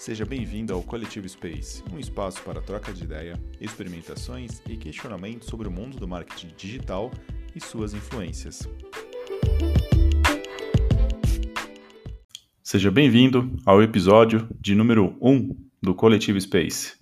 Seja bem-vindo ao Coletivo Space, um espaço para troca de ideia, experimentações e questionamentos sobre o mundo do marketing digital e suas influências. Seja bem-vindo ao episódio de número 1 do Coletivo Space.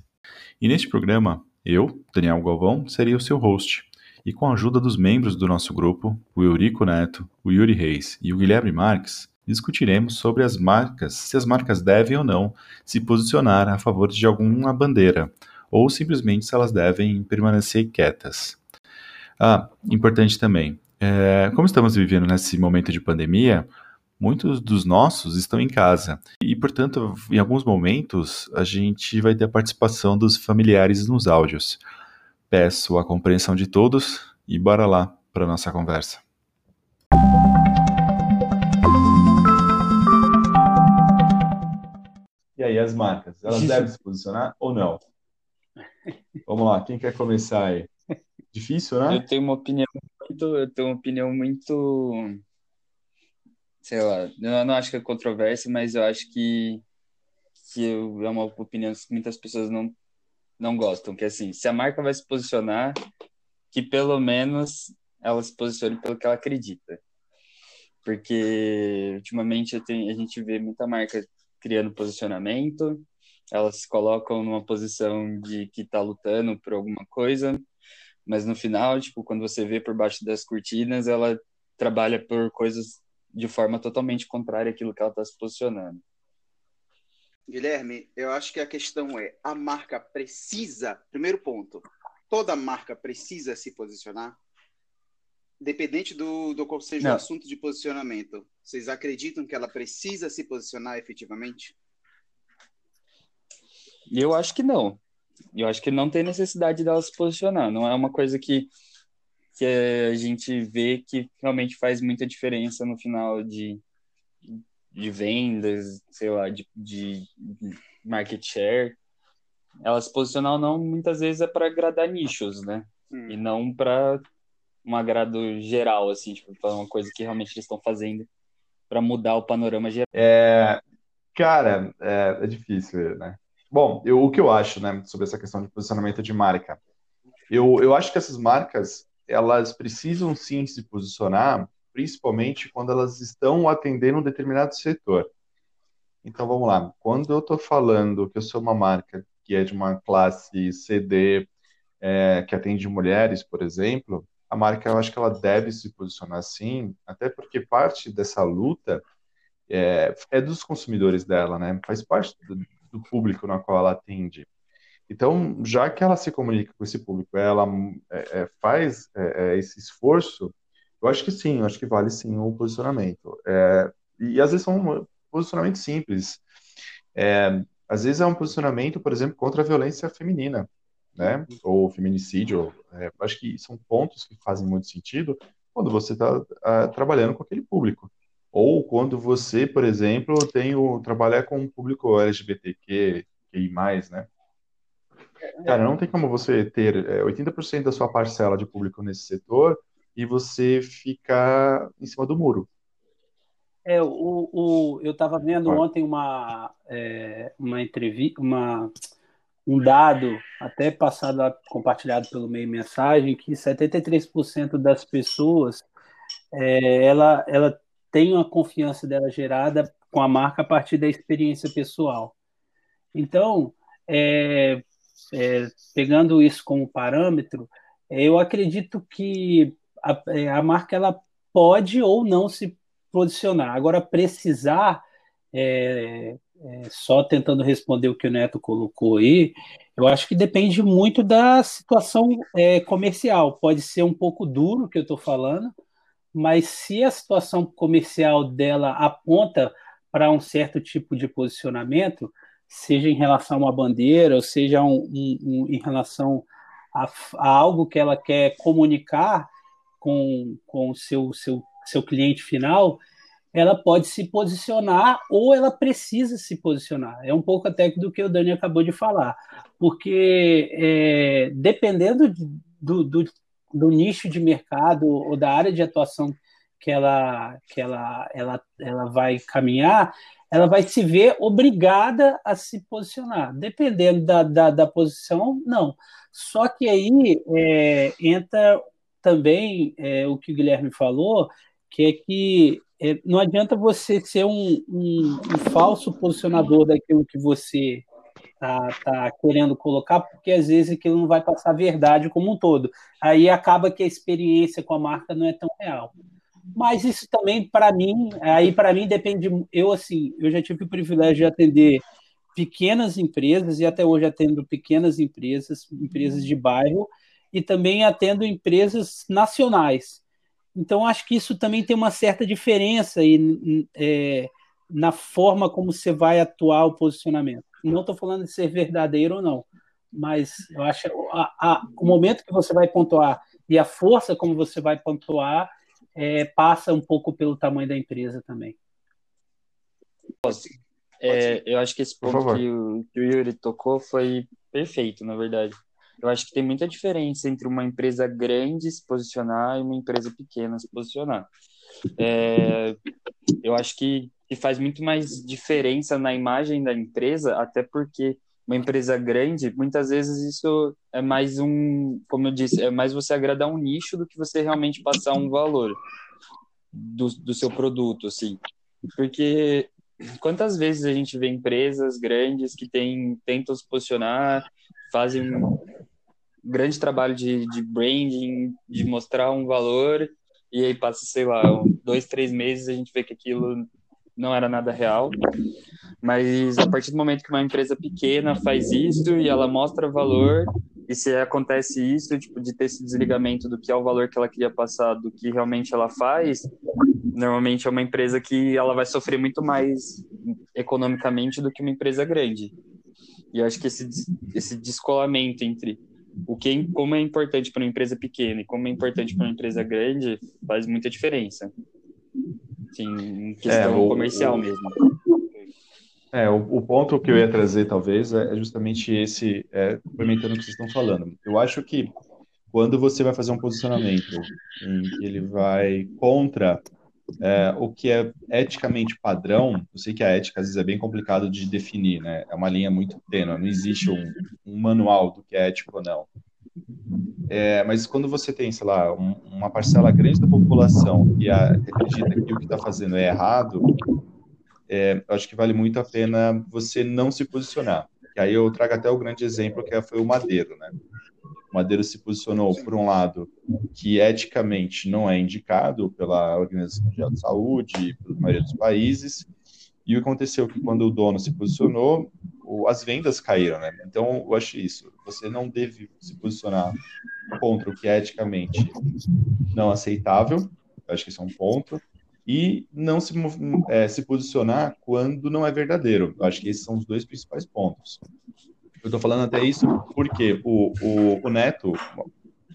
E neste programa, eu, Daniel Galvão, serei o seu host. E com a ajuda dos membros do nosso grupo, o Eurico Neto, o Yuri Reis e o Guilherme Marques, discutiremos sobre as marcas, se as marcas devem ou não se posicionar a favor de alguma bandeira, ou simplesmente se elas devem permanecer quietas. Ah, importante também, é, como estamos vivendo nesse momento de pandemia, muitos dos nossos estão em casa e, portanto, em alguns momentos a gente vai ter a participação dos familiares nos áudios. Peço a compreensão de todos e bora lá para nossa conversa. E aí, as marcas, elas devem se posicionar ou não? Vamos lá, quem quer começar aí? Difícil, né? Eu tenho uma opinião muito, eu tenho uma opinião muito, sei lá, eu não acho que é controversa, mas eu acho que que é uma opinião que muitas pessoas não não gostam, que é assim, se a marca vai se posicionar, que pelo menos ela se posicione pelo que ela acredita. Porque ultimamente tenho, a gente vê muita marca criando posicionamento, elas se colocam numa posição de que está lutando por alguma coisa, mas no final, tipo, quando você vê por baixo das cortinas, ela trabalha por coisas de forma totalmente contrária àquilo que ela está se posicionando. Guilherme, eu acho que a questão é: a marca precisa, primeiro ponto, toda marca precisa se posicionar? Dependente do, do qual seja Não. o assunto de posicionamento, vocês acreditam que ela precisa se posicionar efetivamente? Eu acho que não. Eu acho que não tem necessidade dela se posicionar. Não é uma coisa que, que a gente vê que realmente faz muita diferença no final de, de vendas, sei lá, de, de market share. Ela se posicionar ou não, muitas vezes é para agradar nichos, né? Hum. E não para um agrado geral, assim, tipo, uma coisa que realmente eles estão fazendo para mudar o panorama geral. É, cara, é, é difícil, né? Bom, eu, o que eu acho, né, sobre essa questão de posicionamento de marca, eu, eu acho que essas marcas, elas precisam sim se posicionar, principalmente quando elas estão atendendo um determinado setor. Então, vamos lá. Quando eu estou falando que eu sou uma marca que é de uma classe CD, é, que atende mulheres, por exemplo, a marca, eu acho que ela deve se posicionar assim, até porque parte dessa luta é, é dos consumidores dela, né? Faz parte do, do, público na qual ela atende. Então, já que ela se comunica com esse público, ela é, é faz é, é, esse esforço, eu acho que sim, eu acho que vale sim o posicionamento. É, e às vezes são um posicionamento simples. às vezes é um posicionamento, por exemplo, contra a violência feminina né? Ou feminicídio. É, acho que são pontos que fazem muito sentido quando você está uh, ah, trabalhando com aquele público. Ou quando você, por exemplo, tem o trabalhar com um público LGBTQ, mais, né? Cara, não tem como você ter é, 80% da sua parcela de público nesse setor e você ficar em cima do muro. É, o, o, eu estava vendo ontem uma, é, uma entrevista, uma um dado até passado compartilhado pelo meio mensagem que 73% das pessoas é, ela ela tem a confiança dela gerada com a marca a partir da experiência pessoal. Então, é, é, pegando isso como parâmetro, eu acredito que a, é, a, marca ela pode ou não se posicionar. Agora, precisar é, é, só tentando responder o que o Neto colocou aí, eu acho que depende muito da situação é, comercial. Pode ser um pouco duro o que eu estou falando, mas se a situação comercial dela aponta para um certo tipo de posicionamento, seja em relação a uma bandeira, ou seja um, um, um, em relação a, a, algo que ela quer comunicar com, com o seu, seu, seu cliente final, ela pode se posicionar ou ela precisa se posicionar. É um pouco até do que o Dani acabou de falar, porque é, dependendo do, do, do, nicho de mercado ou da área de atuação que ela, que ela, ela, ela vai caminhar, ela vai se ver obrigada a se posicionar. Dependendo da, da, da posição, não. Só que aí é, entra também é, o que o Guilherme falou, que é que é, não adianta você ser um, um, um, falso posicionador daquilo que você tá, tá querendo colocar, porque às vezes aquilo não vai passar a verdade como um todo. Aí acaba que a experiência com a marca não é tão real. Mas isso também, para mim, aí para mim depende. Eu, assim, eu já tive o privilégio de atender pequenas empresas e até hoje atendo pequenas empresas, empresas de bairro, e também atendo empresas nacionais. Então, acho que isso também tem uma certa diferença aí, é, na forma como você vai atuar o posicionamento. Não estou falando de ser verdadeiro ou não, mas eu acho a, a, o momento que você vai pontuar e a força como você vai pontuar é, passa um pouco pelo tamanho da empresa também. É, eu acho que esse ponto que o, que o Yuri tocou foi perfeito, na verdade. Eu acho que tem muita diferença entre uma empresa grande se posicionar e uma empresa pequena se posicionar. É, eu acho que, que faz muito mais diferença na imagem da empresa, até porque uma empresa grande, muitas vezes isso é mais um, como eu disse, é mais você agradar um nicho do que você realmente passar um valor do, do seu produto, assim. Porque quantas vezes a gente vê empresas grandes que tem, tentam se posicionar, fazem um grande trabalho de, de branding, de mostrar um valor, e aí passa, sei lá, dois, três meses a gente vê que aquilo não era nada real. Mas a partir do momento que uma empresa pequena faz isso e ela mostra valor, e se acontece isso, tipo, de ter esse desligamento do que é o valor que ela queria passar, do que realmente ela faz, normalmente é uma empresa que ela vai sofrer muito mais economicamente do que uma empresa grande. E acho que esse, esse descolamento entre o que como é importante para uma empresa pequena e como é importante para uma empresa grande faz muita diferença. Sim, em questão é, o, comercial o, mesmo. É, o, o, ponto que eu ia trazer, talvez, é justamente esse, é, complementando o que vocês estão falando. Eu acho que quando você vai fazer um posicionamento em que ele vai contra é, o que é eticamente padrão, eu sei que a ética às vezes é bem complicado de definir, né? É uma linha muito tênue, não existe um, um manual do que é ético ou não. É, mas quando você tem, sei lá, um, uma parcela grande da população que acredita que o que está fazendo é errado, é, acho que vale muito a pena você não se posicionar. E aí eu trago até o grande exemplo que foi o Madeiro, né? O Madeiro se posicionou, por um lado, que eticamente não é indicado pela Organização Mundial de Saúde, pela maioria dos países, e o que aconteceu é que quando o dono se posicionou, as vendas caíram, né? Então, eu acho isso. Você não deve se posicionar contra o que é eticamente não aceitável. Eu acho que isso é um ponto. E não se, é, se posicionar quando não é verdadeiro. Eu acho que esses são os dois principais pontos. Eu estou falando até isso porque o, o, o Neto,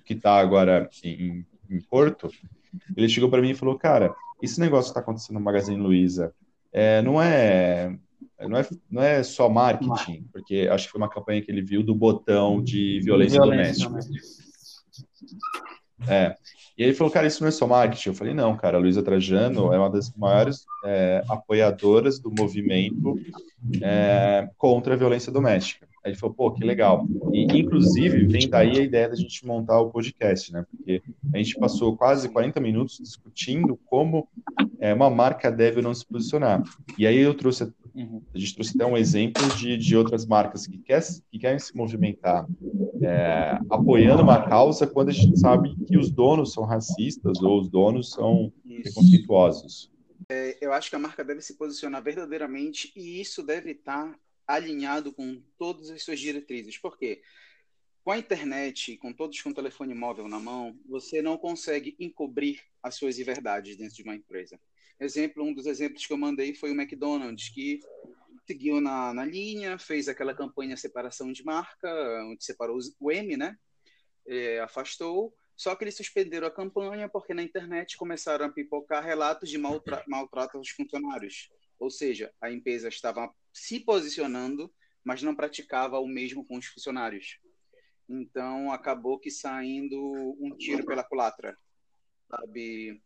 que está agora em, em, Porto, ele chegou para mim e falou: Cara, esse negócio que está acontecendo no Magazine Luiza é, não é. Não é, não é só marketing, porque acho que foi uma campanha que ele viu do botão de violência, violência doméstica. É. E ele falou, cara, isso não é só marketing. Eu falei, não, cara, a Luísa Trajano é uma das maiores é, apoiadoras do movimento é, contra a violência doméstica. Aí ele falou, pô, que legal. E, inclusive, vem daí a ideia da gente montar o podcast, né? Porque a gente passou quase 40 minutos discutindo como é, uma marca deve ou não se posicionar. E aí eu trouxe, a gente trouxe até um exemplo de, de outras marcas que, quer, que querem se movimentar é, apoiando uma causa quando a gente sabe que os donos são racistas ou os donos são preconceituosos. É, eu acho que a marca deve se posicionar verdadeiramente e isso deve estar alinhado com todas as suas diretrizes. Por quê? Com a internet, com todos com o telefone móvel na mão, você não consegue encobrir as suas verdades dentro de uma empresa. Exemplo, um dos exemplos que eu mandei foi o McDonald's, que seguiu na, na linha, fez aquela campanha separação de marca, onde separou o M, né? É, afastou, só que eles suspenderam a campanha porque na internet começaram a pipocar relatos de maltra maltrato aos funcionários. Ou seja, a empresa estava se posicionando, mas não praticava o mesmo com os funcionários. Então, acabou que saindo um tiro pela culatra, sabe?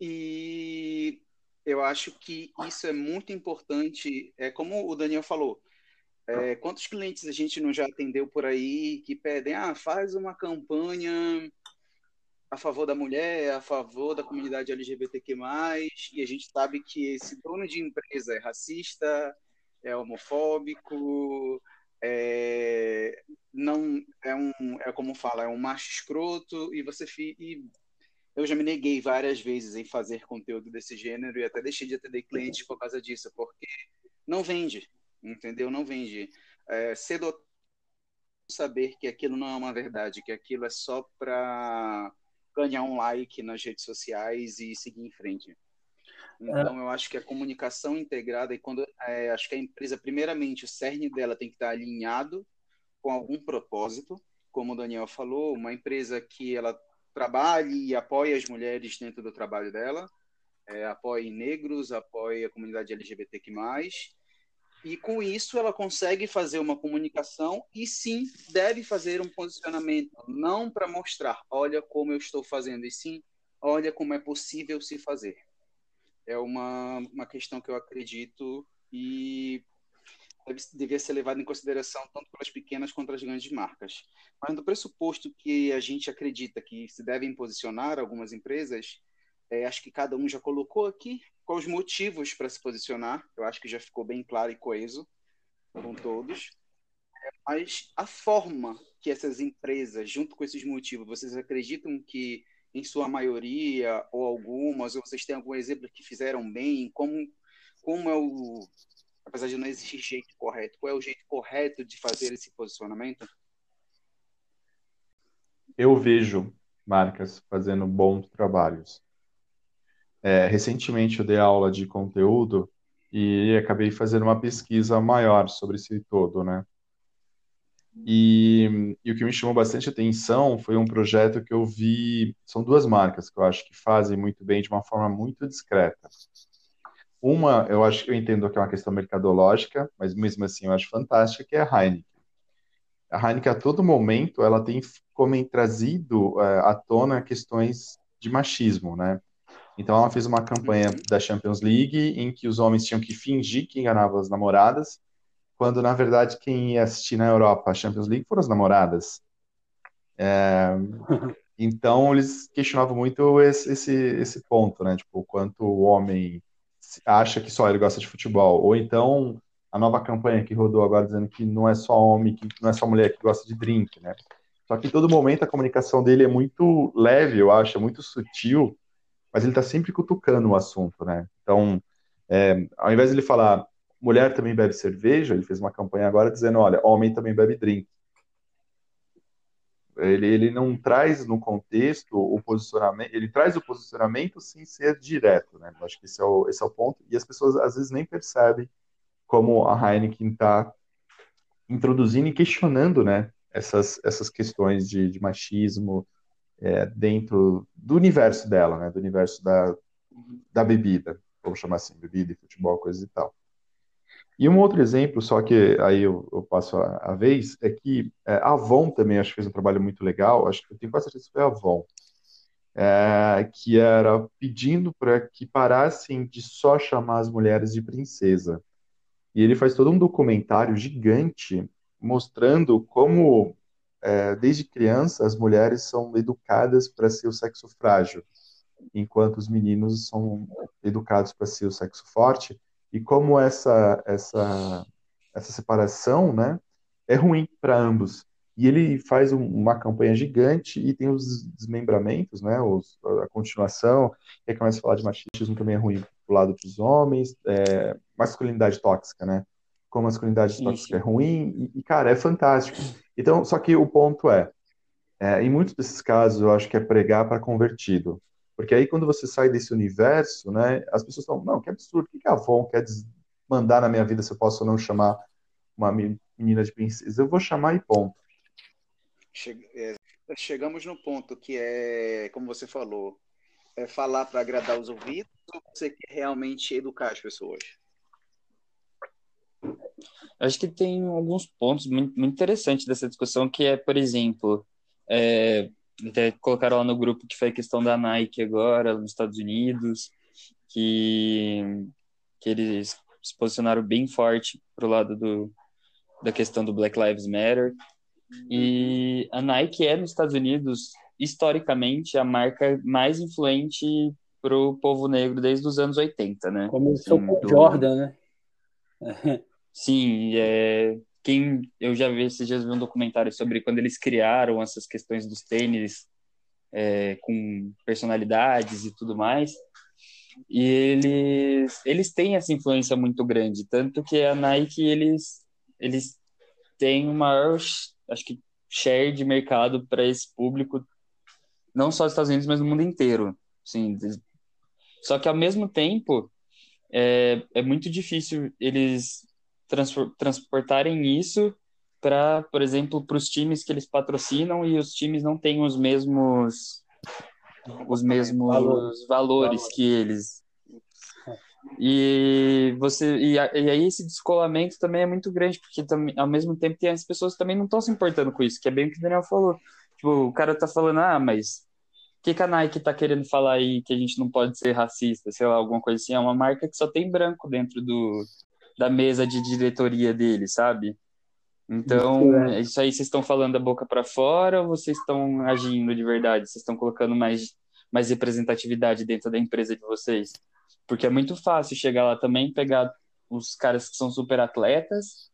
E eu acho que isso é muito importante. É como o Daniel falou. É, quantos clientes a gente não já atendeu por aí que pedem, ah, faz uma campanha a favor da mulher, a favor da comunidade LGBTQ+, e a gente sabe que esse dono de empresa é racista, é homofóbico, é, não é um é como fala é um macho escroto e você e eu já me neguei várias vezes em fazer conteúdo desse gênero e até deixei de atender clientes por causa disso porque não vende entendeu? Não vende. É, cedo saber que aquilo não é uma verdade que aquilo é só para ganhar um like nas redes sociais e seguir em frente. Então, eu acho que a comunicação integrada, e quando é, acho que a empresa, primeiramente, o cerne dela tem que estar alinhado com algum propósito, como o Daniel falou, uma empresa que ela trabalhe e apoie as mulheres dentro do trabalho dela, é, apoie negros, apoie a comunidade LGBTQ+, e com isso ela consegue fazer uma comunicação e sim deve fazer um posicionamento, não para mostrar, olha como eu estou fazendo, e sim, olha como é possível se fazer é uma, uma questão que eu acredito e deve, devia ser levada em consideração tanto pelas pequenas quanto as grandes marcas. Mas no pressuposto que a gente acredita que se devem posicionar algumas empresas, é, acho que cada um já colocou aqui quais os motivos para se posicionar. Eu acho que já ficou bem claro e coeso com todos. É, mas a forma que essas empresas, junto com esses motivos, vocês acreditam que em sua maioria, ou algumas, ou vocês têm algum exemplo que fizeram bem? Como, como é o. Apesar de não existir jeito correto, qual é o jeito correto de fazer esse posicionamento? Eu vejo marcas fazendo bons trabalhos. É, recentemente eu dei aula de conteúdo e acabei fazendo uma pesquisa maior sobre esse todo, né? E, e, o que me chamou bastante atenção foi um projeto que eu vi. São duas marcas que eu acho que fazem muito bem de uma forma muito discreta. Uma, eu acho que eu entendo que é uma questão mercadológica, mas mesmo assim eu acho fantástica, que é a Heineken. A Heineken, a todo momento, ela tem como trazido é, à tona questões de machismo, né? Então, ela fez uma campanha uhum. da Champions League em que os homens tinham que fingir que enganavam as namoradas quando na verdade quem ia assistir na Europa a Champions League foram as namoradas. É, então eles questionavam muito esse, esse, esse ponto, né? Tipo, o quanto o homem acha que só ele gosta de futebol. Ou então a nova campanha que rodou agora dizendo que não é só homem, que não é só mulher que gosta de drink, né? Só que em todo momento a comunicação dele é muito leve, eu acho, é muito sutil, mas ele está sempre cutucando o assunto, né? Então, é, ao invés de ele falar mulher também bebe cerveja, ele fez uma campanha agora dizendo, olha, homem também bebe drink. Ele, ele não traz no contexto o posicionamento, ele traz o posicionamento sem ser direto, né? Eu acho que esse é, o, esse é o ponto, e as pessoas às vezes nem percebem como a Heineken está introduzindo e questionando, né, essas, essas questões de, de machismo é, dentro do universo dela, né, do universo da, da bebida, vamos chamar assim, bebida e futebol, coisas e tal. E um outro exemplo, só que aí eu, eu passo a, a, vez, é que é, a Avon também acho que fez um trabalho muito legal, acho que eu tenho quase certeza que foi a Avon, é, que era pedindo para que parassem de só chamar as mulheres de princesa. E ele faz todo um documentário gigante mostrando como, é, desde criança, as mulheres são educadas para ser o sexo frágil, enquanto os meninos são educados para ser o sexo forte e como essa essa essa separação, né, é ruim para ambos. E ele faz um, uma campanha gigante e tem os desmembramentos, né, os, a continuação, e aí começa a falar de machismo também é ruim pro lado dos homens, é, masculinidade tóxica, né, como masculinidade tóxica é ruim, e, e, cara, é fantástico. Então, só que o ponto é, é, em muitos desses casos eu acho que é pregar para convertido. Porque aí, quando você sai desse universo, né, as pessoas falam, não, que absurdo, o que a Avon quer mandar na minha vida se eu posso ou não chamar uma menina de princesa? Eu vou chamar e ponto. É, chegamos no ponto que é, como você falou, é falar para agradar os ouvidos ou você quer realmente educar as pessoas? Acho que tem alguns pontos muito, muito interessantes dessa discussão, que é, por exemplo, é, até colocaram lá no grupo que foi a questão da Nike agora, nos Estados Unidos, que, que eles se posicionaram bem forte pro lado do, da questão do Black Lives Matter. E a Nike é nos Estados Unidos, historicamente, a marca mais influente para o povo negro desde os anos 80, né? Começou assim, com do... Jordan, né? Sim, é, quem eu já vi esses dias vi um documentário sobre quando eles criaram essas questões dos tênis é, com personalidades e tudo mais. E eles eles têm essa influência muito grande, tanto que a Nike eles eles têm o maior acho que share de mercado para esse público não só nos Estados Unidos, mas no mundo inteiro. Sim. Só que ao mesmo tempo é, é muito difícil eles transportarem isso para, por exemplo, para os times que eles patrocinam e os times não têm os mesmos os mesmos valores, valores que eles. E você e, e, aí esse descolamento também é muito grande porque também, ao mesmo tempo tem as pessoas também não estão se importando com isso, que é bem o que o Daniel falou. Tipo, o cara tá falando: "Ah, mas que, que a Nike tá querendo falar aí que a gente não pode ser racista, sei lá, alguma coisa assim? É uma marca que só tem branco dentro do, da mesa de diretoria dele, sabe? Então, isso, é. isso aí vocês estão falando da boca para fora ou vocês estão agindo de verdade? Vocês estão colocando mais, mais representatividade dentro da empresa de vocês? Porque é muito fácil chegar lá também pegar os caras que são super atletas,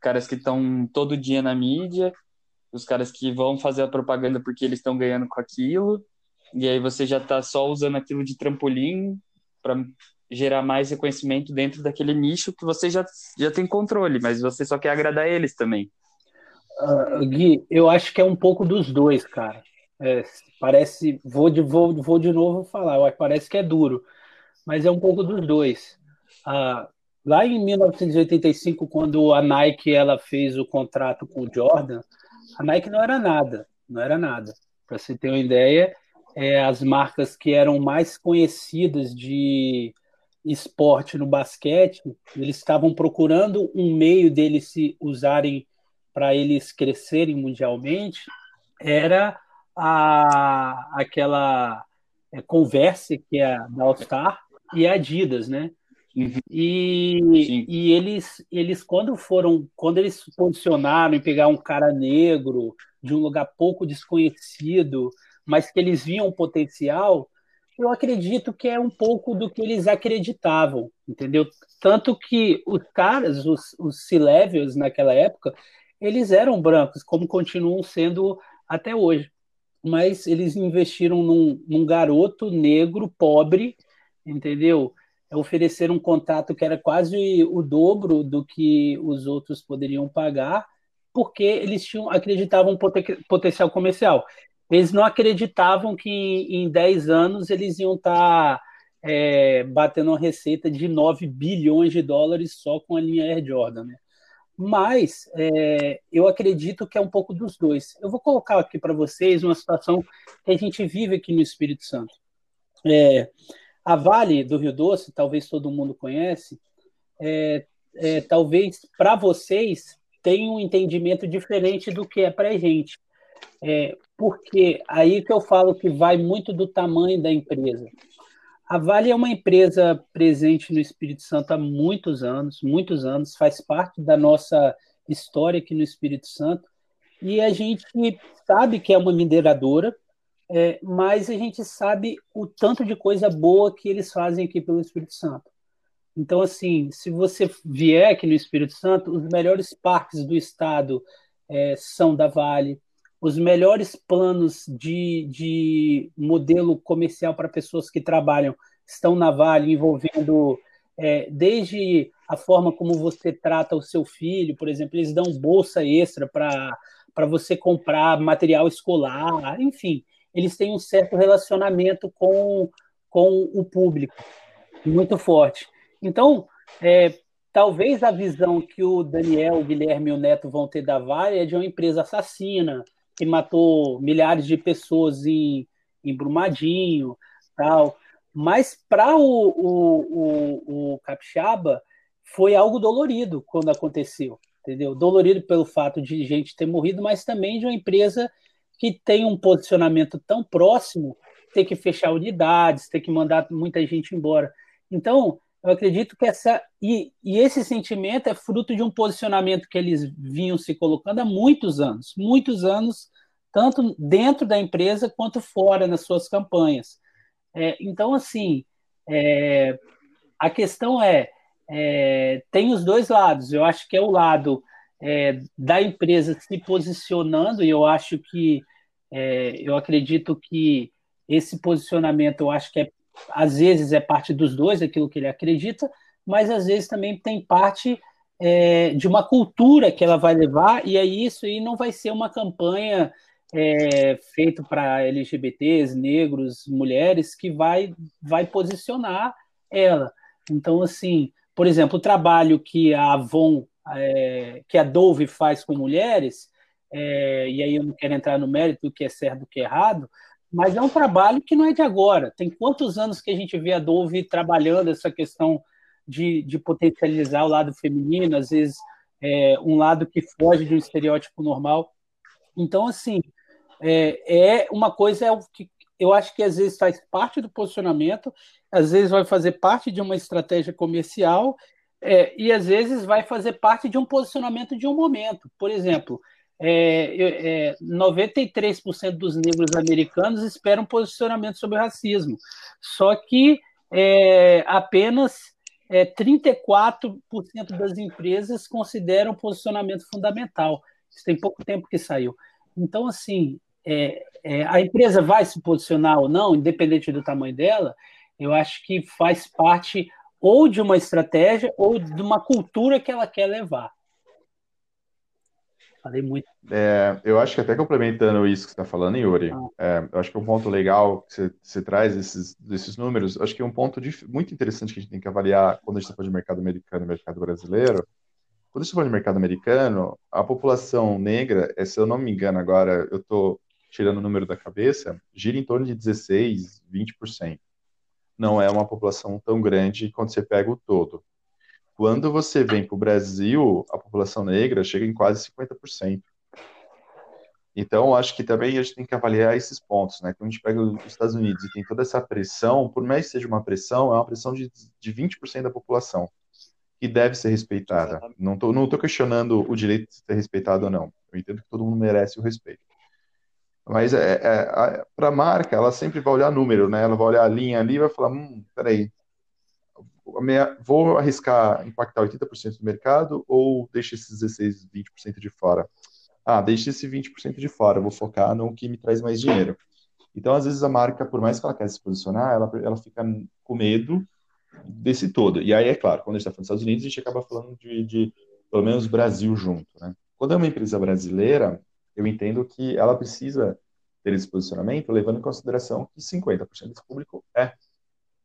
caras que estão todo dia na mídia, os caras que vão fazer a propaganda porque eles estão ganhando com aquilo, e aí você já está só usando aquilo de trampolim para gerar mais reconhecimento dentro daquele nicho que você já, já tem controle, mas você só quer agradar eles também. Uh, Gui, eu acho que é um pouco dos dois, cara. É, parece, vou de, vou, vou de novo falar, parece que é duro, mas é um pouco dos dois. Uh, lá em 1985, quando a Nike ela fez o contrato com o Jordan, a Nike não era nada, não era nada. Para você ter uma ideia, é, as marcas que eram mais conhecidas de esporte no basquete, eles estavam procurando um meio deles se usarem para eles crescerem mundialmente, era a, aquela é, Converse, que é da All Star, e a Adidas, né? Uhum. E, e eles, eles, quando foram, quando eles se posicionaram em pegar um cara negro de um lugar pouco desconhecido, mas que eles viam potencial, eu acredito que é um pouco do que eles acreditavam, entendeu? Tanto que os caras, os, os C-levels naquela época, eles eram brancos, como continuam sendo até hoje. Mas eles investiram num, num garoto negro, pobre, entendeu? Ofereceram um contrato que era quase o dobro do que os outros poderiam pagar, porque eles tinham acreditavam um potencial comercial eles não acreditavam que em 10 anos eles iam estar tá, é, batendo uma receita de 9 bilhões de dólares só com a linha Air Jordan, né? Mas é, eu acredito que é um pouco dos dois. Eu vou colocar aqui para vocês uma situação que a gente vive aqui no Espírito Santo. É, a Vale do Rio Doce, talvez todo mundo conhece, é, é talvez para vocês tenha um entendimento diferente do que é para a gente. É, porque aí que eu falo que vai muito do tamanho da empresa. A Vale é uma empresa presente no Espírito Santo há muitos anos, muitos anos, faz parte da nossa história aqui no Espírito Santo, e a gente sabe que é uma mineradora, é, mas a gente sabe o tanto de coisa boa que eles fazem aqui pelo Espírito Santo. Então, assim, se você vier aqui no Espírito Santo, os melhores parques do estado é, são da Vale, os melhores planos de, de modelo comercial para pessoas que trabalham estão na Vale, envolvendo é, desde a forma como você trata o seu filho, por exemplo, eles dão bolsa extra para você comprar material escolar, enfim, eles têm um certo relacionamento com, com o público muito forte. Então, é, talvez a visão que o Daniel, o Guilherme e o Neto vão ter da Vale é de uma empresa assassina, que matou milhares de pessoas em, em Brumadinho, tal. Mas para o, o, o, o Capixaba foi algo dolorido quando aconteceu, entendeu? Dolorido pelo fato de gente ter morrido, mas também de uma empresa que tem um posicionamento tão próximo, ter que fechar unidades, ter que mandar muita gente embora. Então, eu acredito que essa. E, e, esse sentimento é fruto de um posicionamento que eles vinham se colocando há muitos anos muitos anos, tanto dentro da empresa quanto fora nas suas campanhas. É, então, assim, é, a questão é, é, tem os dois lados. Eu acho que é o lado é, da empresa se posicionando, e eu acho que, é, eu acredito que esse posicionamento, eu acho que é às vezes é parte dos dois, aquilo que ele acredita, mas às vezes também tem parte é, de uma cultura que ela vai levar, e aí isso aí não vai ser uma campanha é, feita para LGBTs, negros, mulheres, que vai, vai posicionar ela. Então, assim, por exemplo, o trabalho que a Avon, é, que a Dove faz com mulheres, é, e aí eu não quero entrar no mérito do que é certo do que é errado, mas é um trabalho que não é de agora. Tem quantos anos que a gente vê a Dove trabalhando essa questão de, de potencializar o lado feminino, às vezes é, um lado que foge de um estereótipo normal. Então, assim, é, é uma coisa é que eu acho que às vezes faz parte do posicionamento, às vezes vai fazer parte de uma estratégia comercial é, e às vezes vai fazer parte de um posicionamento de um momento. Por exemplo, é, é, 93% dos negros americanos esperam posicionamento sobre racismo, só que é, apenas é, 34% das empresas consideram posicionamento fundamental. Isso tem pouco tempo que saiu. Então, assim, é, é, a empresa vai se posicionar ou não, independente do tamanho dela, eu acho que faz parte ou de uma estratégia ou de uma cultura que ela quer levar. Falei muito. É, eu acho que até complementando isso que você está falando, Yuri, ah. é, eu acho que um ponto legal que você, você traz esses, esses números, acho que é um ponto de, muito interessante que a gente tem que avaliar quando a gente está falando de mercado americano e mercado brasileiro. Quando a gente fala de mercado americano, a população negra, é, se eu não me engano agora, eu estou tirando o número da cabeça, gira em torno de 16, 20%. Não é uma população tão grande quando você pega o todo. Quando você vem para o Brasil, a população negra chega em quase 50%. Então, acho que também a gente tem que avaliar esses pontos, né? Quando a gente pega os Estados Unidos e tem toda essa pressão, por mais que seja uma pressão, é uma pressão de, de 20% da população, que deve ser respeitada. Não estou não tô questionando o direito de ser respeitado ou não. Eu entendo que todo mundo merece o respeito. Mas é, é, para a marca, ela sempre vai olhar número, né? Ela vai olhar a linha ali e vai falar, hum, peraí, vou arriscar impactar 80% do mercado ou deixa esses 16, 20% de fora? Ah, deixa esse 20% de fora, vou focar no que me traz mais dinheiro. Então, às vezes, a marca, por mais que ela quer se posicionar, ela, ela fica com medo desse todo. E aí, é claro, quando a gente está falando dos Estados Unidos, a gente acaba falando de, de, pelo menos, Brasil junto, né? Quando é uma empresa brasileira, eu entendo que ela precisa ter esse posicionamento, levando em consideração que 50% desse público é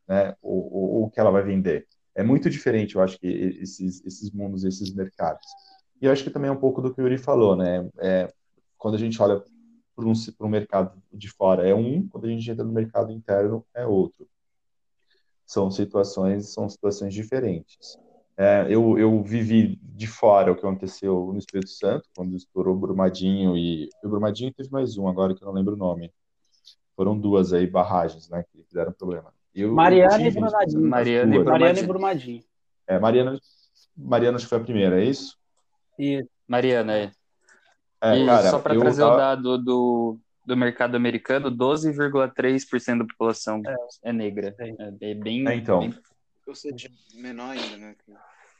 né, o, o, que ela vai vender. É muito diferente, eu acho, que esses, esses mundos, esses mercados. E eu acho que também é um pouco do que o Yuri falou, né? É, quando a gente olha para um, um mercado de fora é um, quando a gente entra no mercado interno é outro. São situações, são situações diferentes. É, eu, eu vivi de fora o que aconteceu no Espírito Santo, quando estourou Brumadinho e o Brumadinho teve mais um agora que eu não lembro o nome. Foram duas aí barragens, né, que fizeram problema. Eu, Mariana eu e Brumadinho. Mariana, e Mariana e Brumadinho. É, Mariana, Mariana acho que foi a primeira, é isso? Isso. Mariana, é. é e cara, só para trazer o dado do, do mercado americano, 12,3% da população é, é negra. É, é bem, é, então. Bem... Ou seja, menor ainda, né?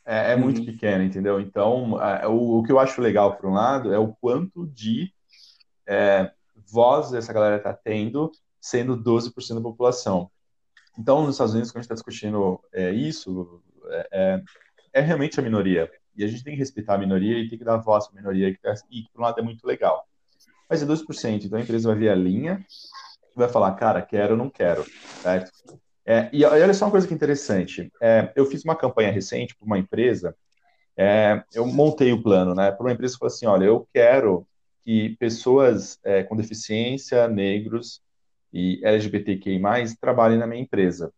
É, é muito uhum. pequeno, entendeu? Então, é, o, o, que eu acho legal, por um lado, é o quanto de é, voz essa galera está tendo, sendo 12% da população. Então, nos Estados Unidos, quando a gente está discutindo é, isso, é, é, é, realmente a minoria. E a gente tem que respeitar a minoria e tem que dar voz para a minoria, que, tá, e por um lado é muito legal. Mas é 2%, então a empresa vai ver a linha e vai falar, cara, quero ou não quero, certo? É, e olha só uma coisa que é interessante. É, eu fiz uma campanha recente para uma empresa, é, eu montei o plano, né? Para uma empresa que falou assim, olha, eu quero que pessoas com deficiência, negros, e LGBTQI+, trabalhem na minha empresa.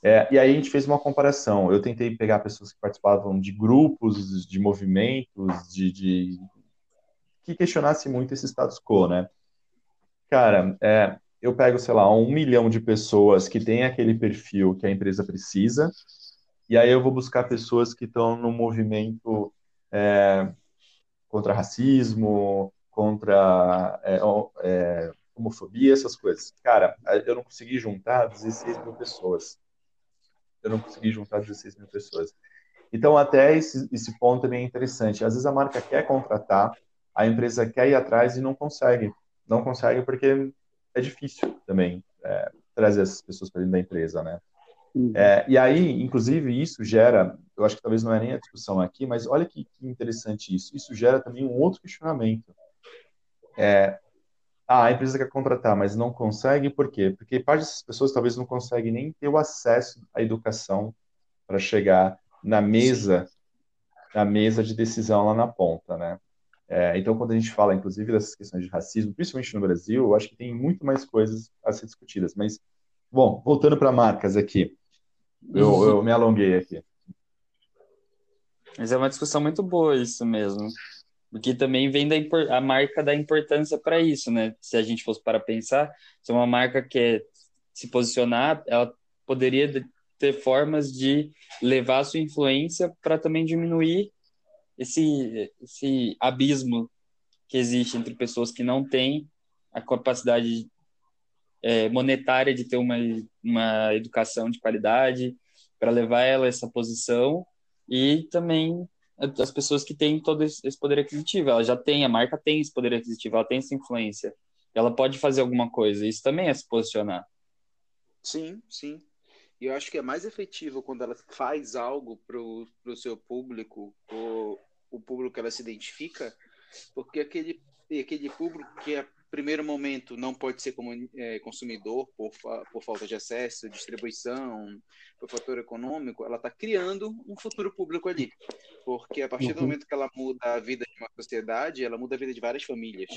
É, e aí a gente fez uma comparação. Eu tentei pegar pessoas que participavam de grupos, de movimentos, de, de... que questionasse muito esse status quo, né? Cara, é, eu pego, sei lá, um milhão de pessoas que têm aquele perfil que a empresa precisa, e aí eu vou buscar pessoas que estão no movimento é, contra racismo, contra é, é, homofobia, essas coisas. Cara, eu não consegui juntar 16 mil pessoas. Eu não consegui juntar 16 mil pessoas. Então, até esse, esse ponto também é interessante. Às vezes a marca quer contratar, a empresa quer ir atrás e não consegue. Não consegue porque é difícil também é, trazer essas pessoas para dentro da empresa, né? Uhum. É, e aí, inclusive, isso gera, eu acho que talvez não é nem a discussão aqui, mas olha que, que interessante isso. Isso gera também um outro questionamento. É, ah, a empresa quer contratar, mas não consegue, por quê? Porque parte dessas pessoas talvez não conseguem nem ter o acesso à educação para chegar na mesa, na mesa de decisão lá na ponta, né? É, então, quando a gente fala, inclusive, dessas questões de racismo, principalmente no Brasil, eu acho que tem muito mais coisas a ser discutidas. Mas, bom, voltando para marcas aqui, eu, eu, me alonguei aqui. Mas é uma discussão muito boa isso mesmo. Porque também vem da a marca da importância para isso, né? Se a gente fosse para pensar, se uma marca quer se posicionar, ela poderia ter formas de levar a sua influência para também diminuir esse, esse abismo que existe entre pessoas que não têm a capacidade é, monetária de ter uma, uma educação de qualidade para levar ela a essa posição e também as pessoas que têm todo esse poder aquisitivo, ela já tem, a marca tem esse poder aquisitivo, ela tem essa influência, ela pode fazer alguma coisa, isso também é se posicionar. Sim, sim. E eu acho que é mais efetivo quando ela faz algo para o seu público, o, público que ela se identifica, porque aquele, aquele público que a primeiro momento não pode ser como, é, consumidor por, por falta de acesso, distribuição, por fator econômico, ela está criando um futuro público ali. Porque a partir uhum. do momento que ela muda a vida de uma sociedade, ela muda a vida de várias famílias.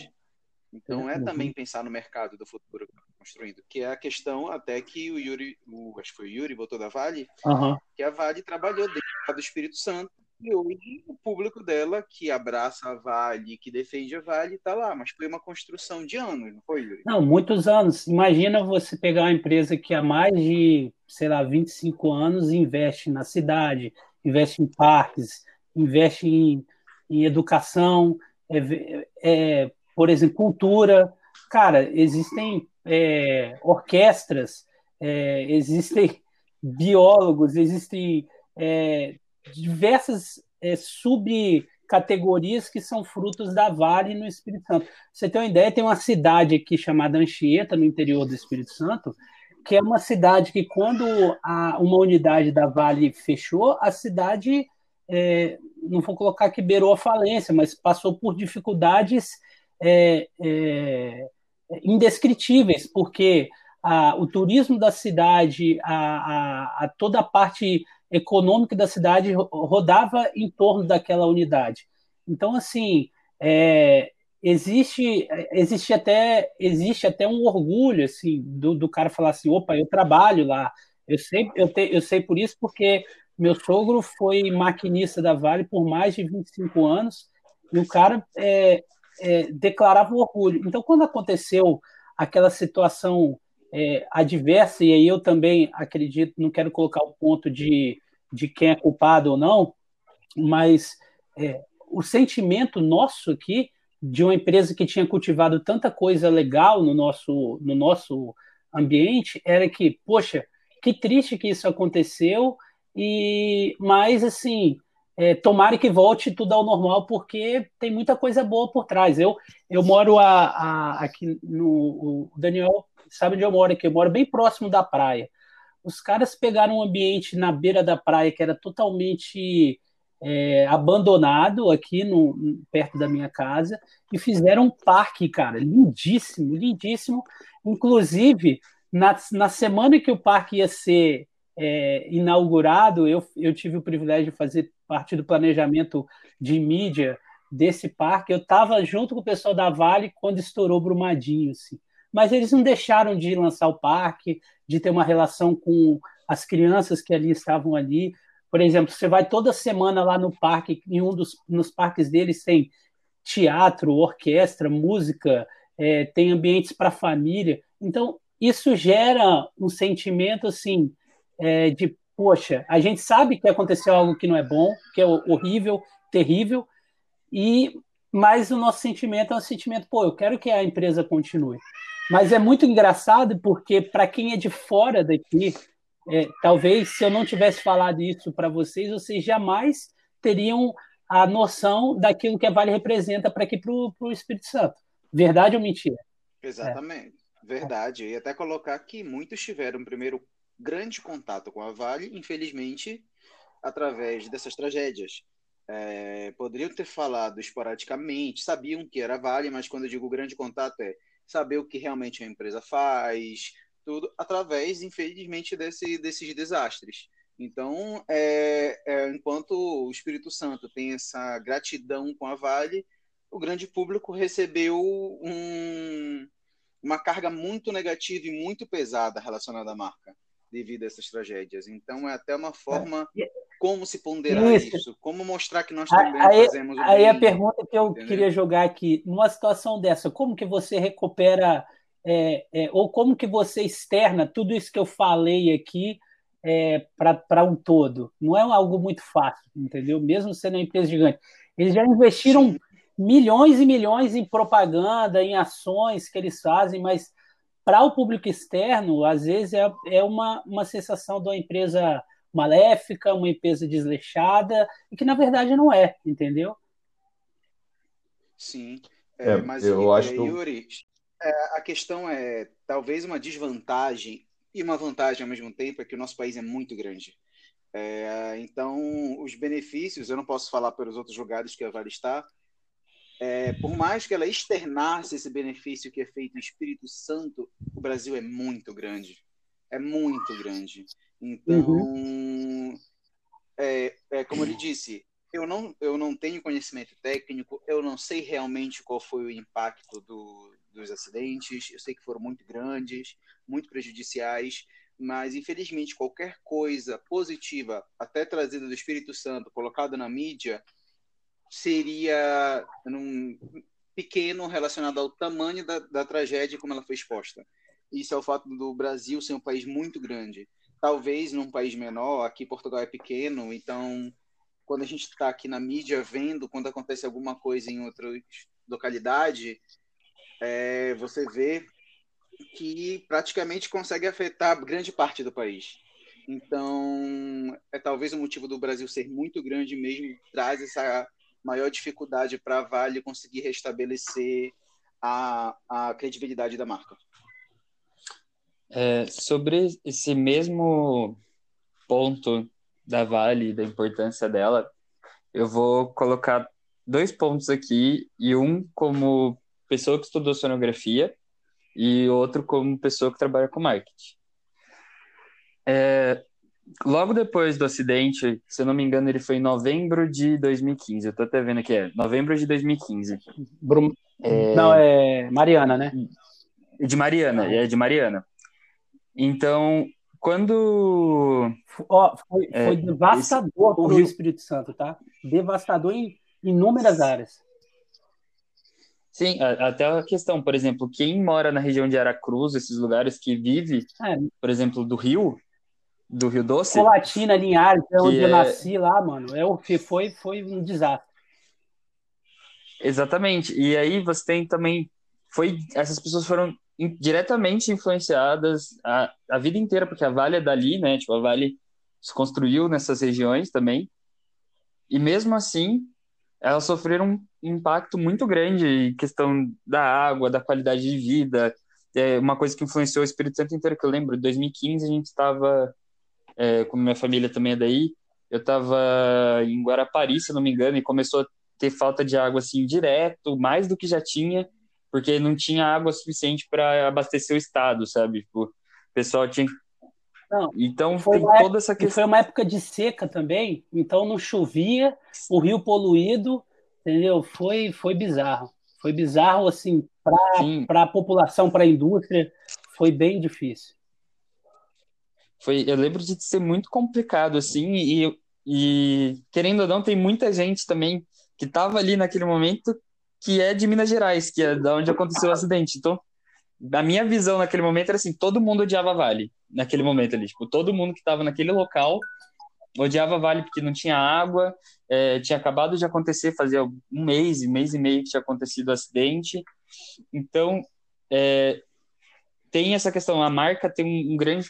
Então é uhum. também pensar no mercado do futuro que está construindo, que é a questão até que o Yuri, o, acho que foi o Yuri, voltou da Vale, uhum. que a Vale trabalhou dentro do Espírito Santo e o público dela que abraça a Vale, que defende a Vale, está lá, mas foi uma construção de anos, não foi, Yuri? Não, muitos anos. Imagina você pegar uma empresa que há mais de, sei lá, 25 anos investe na cidade, investe em parques, investe em, em educação, é, é, por exemplo, cultura. Cara, existem é, orquestras, é, existem biólogos, existem é, diversas é, subcategorias que são frutos da Vale no Espírito Santo. Você tem uma ideia, tem uma cidade aqui chamada Anchieta, no interior do Espírito Santo, que é uma cidade que, quando a, uma unidade da Vale fechou, a cidade, é, não vou colocar que beirou a falência, mas passou por dificuldades é, é, indescritíveis, porque a, o turismo da cidade, a, a, a, toda a parte econômica da cidade rodava em torno daquela unidade. Então, assim, é, existe, existe, até, existe até um orgulho assim, do, do cara falar assim: opa, eu trabalho lá, eu sei, eu, te, eu sei por isso porque meu sogro foi maquinista da Vale por mais de 25 anos e o cara é, é, declarava orgulho. Então, quando aconteceu aquela situação é, adversa, e aí eu também acredito, não quero colocar o ponto de, de quem é culpado ou não, mas é, o sentimento nosso aqui de uma empresa que tinha cultivado tanta coisa legal no nosso, no nosso ambiente era que, poxa, que triste que isso aconteceu, e mas assim, é, tomara que volte tudo ao normal, porque tem muita coisa boa por trás. Eu, eu moro a, a, aqui no. O Daniel sabe onde eu moro aqui, eu moro bem próximo da praia. Os caras pegaram um ambiente na beira da praia que era totalmente é, abandonado aqui no, perto da minha casa e fizeram um parque, cara, lindíssimo, lindíssimo. Inclusive, na, na semana que o parque ia ser é, inaugurado, eu, eu tive o privilégio de fazer parte do planejamento de mídia desse parque. Eu estava junto com o pessoal da Vale quando estourou Brumadinho, assim. Mas eles não deixaram de lançar o parque, de ter uma relação com as crianças que ali estavam ali. Por exemplo, você vai toda semana lá no parque, em um dos nos parques deles tem teatro, orquestra, música, é, tem ambientes para família. Então, isso gera um sentimento assim é, de poxa, a gente sabe que aconteceu algo que não é bom, que é horrível, terrível, e mas o nosso sentimento é um sentimento, pô, eu quero que a empresa continue. Mas é muito engraçado porque para quem é de fora daqui, é, talvez se eu não tivesse falado isso para vocês, vocês jamais teriam a noção daquilo que a Vale representa para aqui para o Espírito Santo. Verdade ou mentira? Exatamente. É. Verdade. E até colocar que muitos tiveram primeiro grande contato com a Vale, infelizmente, através dessas tragédias. É, poderiam ter falado esporadicamente, sabiam que era Vale, mas quando eu digo grande contato é saber o que realmente a empresa faz, tudo através, infelizmente, desse, desses desastres. Então, é, é, enquanto o Espírito Santo tem essa gratidão com a Vale, o grande público recebeu um, uma carga muito negativa e muito pesada relacionada à marca devido a essas tragédias. Então, é até uma forma é. como se ponderar isso. isso, como mostrar que nós também aí, fazemos o Aí bem, a pergunta que eu entendeu? queria jogar aqui, numa situação dessa, como que você recupera, é, é, ou como que você externa tudo isso que eu falei aqui é, para um todo? Não é algo muito fácil, entendeu? Mesmo sendo uma empresa gigante. Eles já investiram Sim. milhões e milhões em propaganda, em ações que eles fazem, mas para o público externo, às vezes é, é uma, uma sensação de uma empresa maléfica, uma empresa desleixada, e que na verdade não é, entendeu? Sim, é, é, mas eu acho que... Yuri, é, a questão é talvez uma desvantagem e uma vantagem ao mesmo tempo é que o nosso país é muito grande. É, então, os benefícios, eu não posso falar pelos outros lugares que a Vale está, é, por mais que ela externasse esse benefício que é feito em Espírito Santo, o Brasil é muito grande. É muito grande. Então, uhum. é, é, como ele disse, eu não, eu não tenho conhecimento técnico, eu não sei realmente qual foi o impacto do, dos acidentes, eu sei que foram muito grandes, muito prejudiciais, mas infelizmente qualquer coisa positiva, até trazida do Espírito Santo, colocada na mídia, seria um pequeno relacionado ao tamanho da, da tragédia como ela foi exposta. Isso é o fato do Brasil ser um país muito grande. Talvez num país menor, aqui Portugal é pequeno, então quando a gente está aqui na mídia vendo quando acontece alguma coisa em outra localidade, é, você vê que praticamente consegue afetar grande parte do país. Então, é talvez o motivo do Brasil ser muito grande mesmo traz essa maior dificuldade para a Vale conseguir restabelecer a, a credibilidade da marca. É, sobre esse mesmo ponto da Vale, da importância dela, eu vou colocar dois pontos aqui, e um como pessoa que estudou sonografia e outro como pessoa que trabalha com marketing. É, logo depois do acidente, se eu não me engano, ele foi em novembro de 2015. Eu tô até vendo aqui, é novembro de 2015. Brum... É... Não, é Mariana, né? De Mariana, é de Mariana. Então, quando. Ó, foi, é, foi devastador esse... para o Rio Espírito Santo, tá? Devastador em inúmeras áreas. Sim, até a questão, por exemplo, quem mora na região de Aracruz, esses lugares que vive, é. por exemplo, do Rio, do Rio Doce. Colatina, Linhares, é onde é... eu nasci lá, mano. É o que foi, foi um desastre. Exatamente. E aí você tem também. Foi, essas pessoas foram diretamente influenciadas a, a vida inteira, porque a Vale é dali, né? Tipo, a Vale se construiu nessas regiões também. E mesmo assim, elas sofreram um impacto muito grande em questão da água, da qualidade de vida. É uma coisa que influenciou o Espírito Santo inteiro, que eu lembro, em 2015 a gente estava, é, como minha família também é daí, eu estava em Guarapari, se não me engano, e começou a ter falta de água assim direto, mais do que já tinha, porque não tinha água suficiente para abastecer o estado, sabe? Tipo, o pessoal tinha não, então foi tem toda essa questão. Foi uma época de seca também, então não chovia, o rio poluído, entendeu? Foi, foi bizarro. Foi bizarro, assim, para a população, para a indústria, foi bem difícil. Foi, eu lembro de ser muito complicado, assim, e, e querendo ou não, tem muita gente também que estava ali naquele momento que é de Minas Gerais, que é da onde aconteceu o acidente. Então, a minha visão naquele momento era assim, todo mundo odiava Vale, naquele momento ali, tipo, todo mundo que estava naquele local odiava Vale porque não tinha água, é, tinha acabado de acontecer, fazia um mês, mês e meio que tinha acontecido o acidente, então é, tem essa questão, a marca tem um, um grande,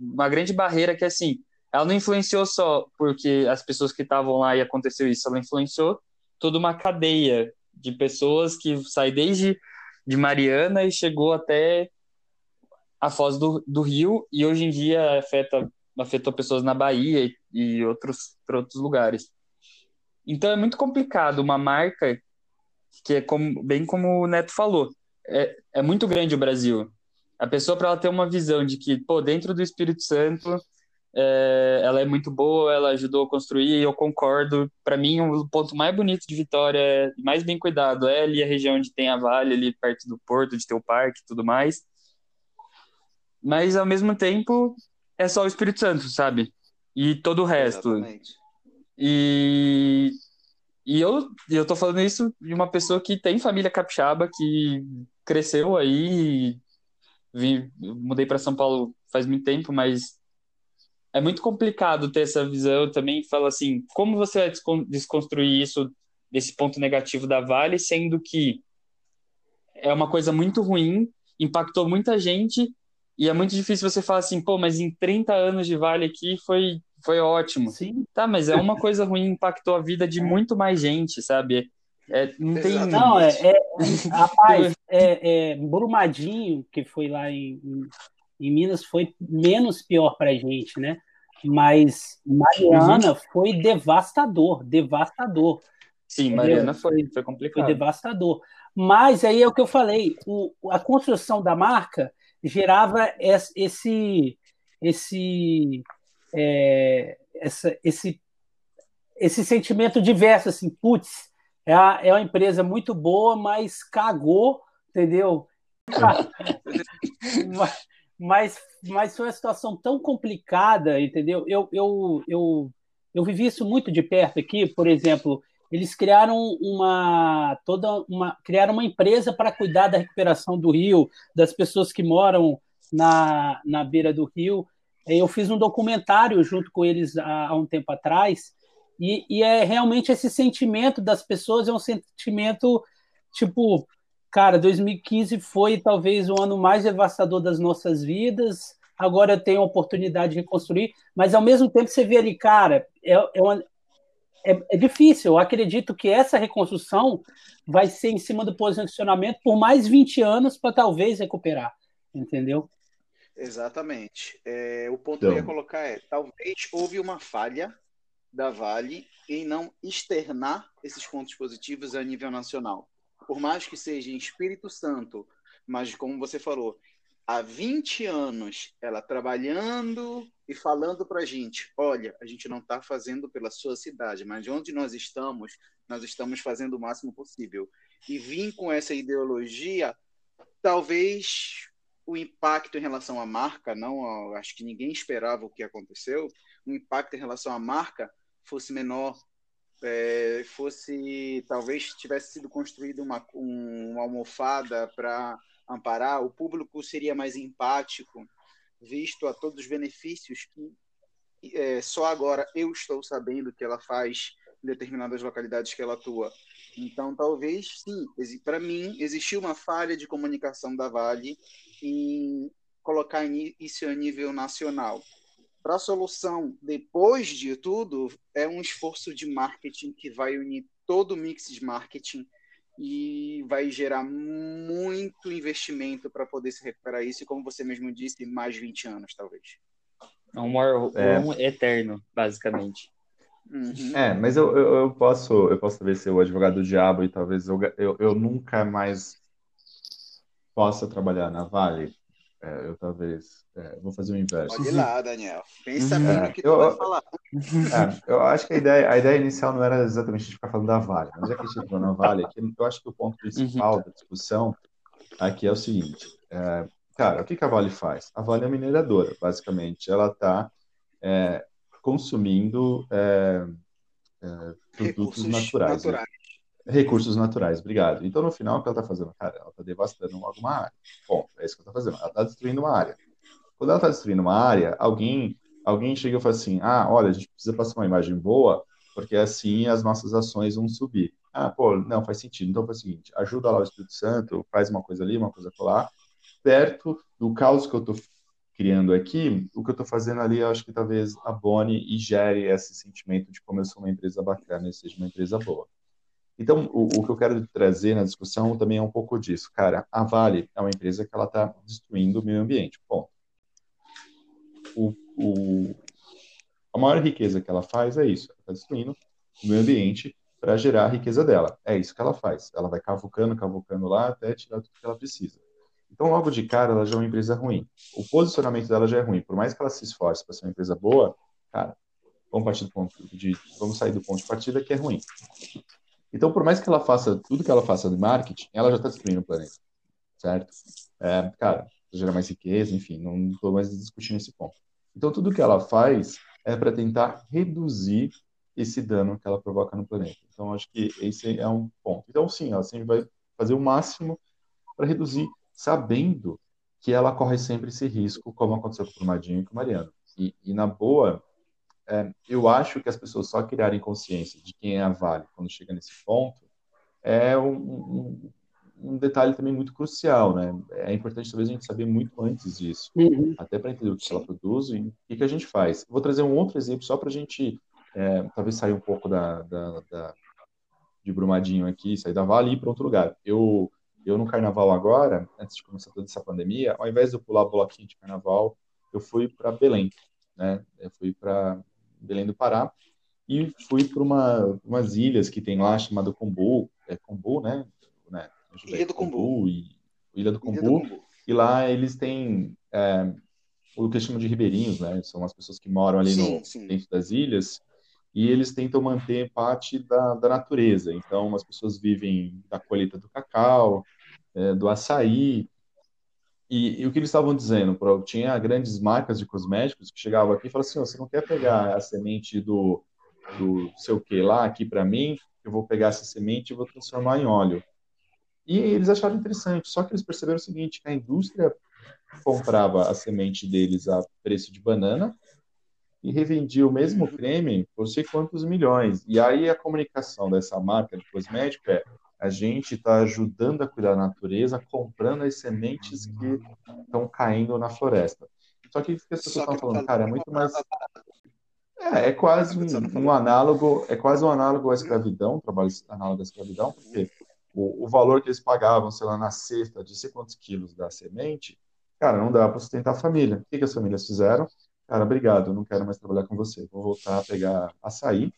uma grande barreira que assim, ela não influenciou só porque as pessoas que estavam lá e aconteceu isso, ela influenciou toda uma cadeia de pessoas que sai desde de Mariana e chegou até a Foz do, do Rio e hoje em dia afeta afetou pessoas na Bahia e, e outros outros lugares. Então é muito complicado uma marca que é como, bem como o Neto falou, é, é muito grande o Brasil. A pessoa para ela ter uma visão de que, pô, dentro do Espírito Santo é, ela é muito boa, ela ajudou a construir, eu concordo. Para mim, o ponto mais bonito de Vitória, mais bem cuidado, é ali a região onde tem a Vale, ali perto do porto, de ter o parque e tudo mais. Mas, ao mesmo tempo, é só o Espírito Santo, sabe? E todo o resto. Exatamente. E, e eu, eu tô falando isso de uma pessoa que tem família capixaba, que cresceu aí, vim, mudei para São Paulo faz muito tempo, mas é muito complicado ter essa visão também. Fala assim, como você vai desconstruir isso desse ponto negativo da Vale, sendo que é uma coisa muito ruim, impactou muita gente e é muito difícil você falar assim, pô, mas em 30 anos de Vale aqui foi foi ótimo. Sim. Tá, mas é uma coisa ruim, impactou a vida de muito mais gente, sabe? É, não tem. Não, é, é rapaz, é, é, Brumadinho, que foi lá em, em Minas foi menos pior para a gente, né? Mas Mariana uhum. foi devastador, devastador. Sim, Mariana foi, foi complicado. Foi devastador. Mas aí é o que eu falei, o, a construção da marca gerava esse esse é, essa, esse esse sentimento diverso assim, putz, é, é uma empresa muito boa, mas cagou, entendeu? mas, mas foi uma situação tão complicada, entendeu? Eu, eu, eu, eu vivi isso muito de perto aqui, por exemplo, eles criaram uma toda uma criaram uma empresa para cuidar da recuperação do rio, das pessoas que moram na, na beira do rio. Eu fiz um documentário junto com eles há, há um tempo atrás, e, e é realmente esse sentimento das pessoas, é um sentimento tipo, Cara, 2015 foi talvez o ano mais devastador das nossas vidas. Agora eu tenho a oportunidade de reconstruir, mas ao mesmo tempo você vê ali, cara, é, é, uma, é, é difícil. Eu acredito que essa reconstrução vai ser em cima do posicionamento por mais 20 anos para talvez recuperar, entendeu? Exatamente. É, o ponto então. que eu ia colocar é: talvez houve uma falha da Vale em não externar esses pontos positivos a nível nacional por mais que seja em Espírito Santo, mas como você falou, há 20 anos ela trabalhando e falando para a gente: olha, a gente não está fazendo pela sua cidade, mas de onde nós estamos, nós estamos fazendo o máximo possível. E vim com essa ideologia, talvez o impacto em relação à marca, não, acho que ninguém esperava o que aconteceu, o impacto em relação à marca fosse menor, é, fosse talvez tivesse sido construída uma, um, uma almofada para amparar, o público seria mais empático, visto a todos os benefícios que é, só agora eu estou sabendo que ela faz em determinadas localidades que ela atua. Então, talvez sim, para mim existiu uma falha de comunicação da Vale em colocar isso a nível nacional para a solução, depois de tudo, é um esforço de marketing que vai unir todo o mix de marketing e vai gerar muito investimento para poder se recuperar isso, e como você mesmo disse, mais 20 anos, talvez. É um, é. um eterno, basicamente. Uhum. É, mas eu, eu, eu, posso eu posso talvez ser o advogado do diabo e talvez eu, eu, eu nunca mais possa trabalhar na Vale. É, eu talvez é, vou fazer o inverso. Pode ir lá, Daniel. Pensa bem no que tu eu, vai falar. É, eu acho que a ideia, a ideia inicial não era exatamente a gente ficar falando da Vale, mas já que a gente entrou na Vale, aqui, eu acho que o ponto principal uhum. da discussão aqui é o seguinte. É, cara, o que, que a Vale faz? A Vale é mineradora, basicamente. Ela está é, consumindo é, é, produtos Recursos naturais. naturais. Recursos naturais, obrigado. Então, no final, o que ela está fazendo? Cara, ela está devastando alguma área. Bom, é isso que ela está fazendo. Ela está destruindo uma área. Quando ela está destruindo uma área, alguém, alguém chega e fala assim: ah, olha, a gente precisa passar uma imagem boa, porque assim as nossas ações vão subir. Ah, pô, não, faz sentido. Então faz o seguinte: ajuda lá o Espírito Santo, faz uma coisa ali, uma coisa lá, perto do caos que eu estou criando aqui, o que eu estou fazendo ali, eu acho que talvez abone e gere esse sentimento de como eu sou uma empresa bacana e seja uma empresa boa. Então, o, o, que eu quero trazer na discussão também é um pouco disso. Cara, a Vale é uma empresa que ela está destruindo o meio ambiente. Ponto. O, o, a maior riqueza que ela faz é isso. Ela está destruindo o meio ambiente para gerar a riqueza dela. É isso que ela faz. Ela vai cavucando, cavucando lá até tirar tudo que ela precisa. Então, logo de cara, ela já é uma empresa ruim. O posicionamento dela já é ruim. Por mais que ela se esforce para ser uma empresa boa, cara, vamos partir do ponto de, vamos sair do ponto de partida que é ruim. Então, por mais que ela faça tudo que ela faça de marketing, ela já está destruindo o planeta, certo? É, cara, gera mais riqueza, enfim, não estou mais discutindo esse ponto. Então, tudo que ela faz é para tentar reduzir esse dano que ela provoca no planeta. Então, acho que esse é um ponto. Então, sim, ela sempre vai fazer o máximo para reduzir, sabendo que ela corre sempre esse risco, como aconteceu com o Madinho e com o Mariano. E, e na boa, é, eu acho que as pessoas só criarem consciência de quem é a Vale quando chega nesse ponto é um, um, detalhe também muito crucial, né? É importante talvez a gente saber muito antes disso, uhum. até para entender o que ela produz e o que, que a gente faz. Vou trazer um outro exemplo só para a gente é, talvez sair um pouco da, da, da, de Brumadinho aqui, sair da Vale e ir para outro lugar. Eu, eu no Carnaval agora, antes de começar toda essa pandemia, ao invés de eu pular bloquinho de Carnaval, eu fui para Belém, né? Eu fui para Belém do Pará, e fui para uma, umas ilhas que tem lá, chamada Combu, é Combu, né? né? Ilha do Combu. E, Ilha do Combu, e lá eles têm é, o que chamam de ribeirinhos, né? São as pessoas que moram ali sim, no, sim. dentro das ilhas, e eles tentam manter parte da, da natureza. Então, as pessoas vivem da colheita do cacau, é, do açaí, e, e, o que eles estavam dizendo? Tinha grandes marcas de cosméticos que chegavam aqui e falavam assim: oh, você não quer pegar a semente do, do sei o que lá aqui para mim? Eu vou pegar essa semente e vou transformar em óleo. E eles acharam interessante, só que eles perceberam o seguinte: a indústria comprava a semente deles a preço de banana e revendia o mesmo creme por sei quantos milhões. E aí a comunicação dessa marca de cosmético é: a gente está ajudando a cuidar da natureza, comprando as sementes que estão caindo na floresta. Só que o que as pessoas estão falando, cara, é muito mais. É, é quase um, um, análogo, é quase um análogo à escravidão, trabalho análogo à escravidão, porque o, o, valor que eles pagavam, sei lá, na cesta de sei quantos quilos da semente, cara, não dá para sustentar a família. O que, que as famílias fizeram? Cara, obrigado, não quero mais trabalhar com você. Vou voltar a pegar açaí,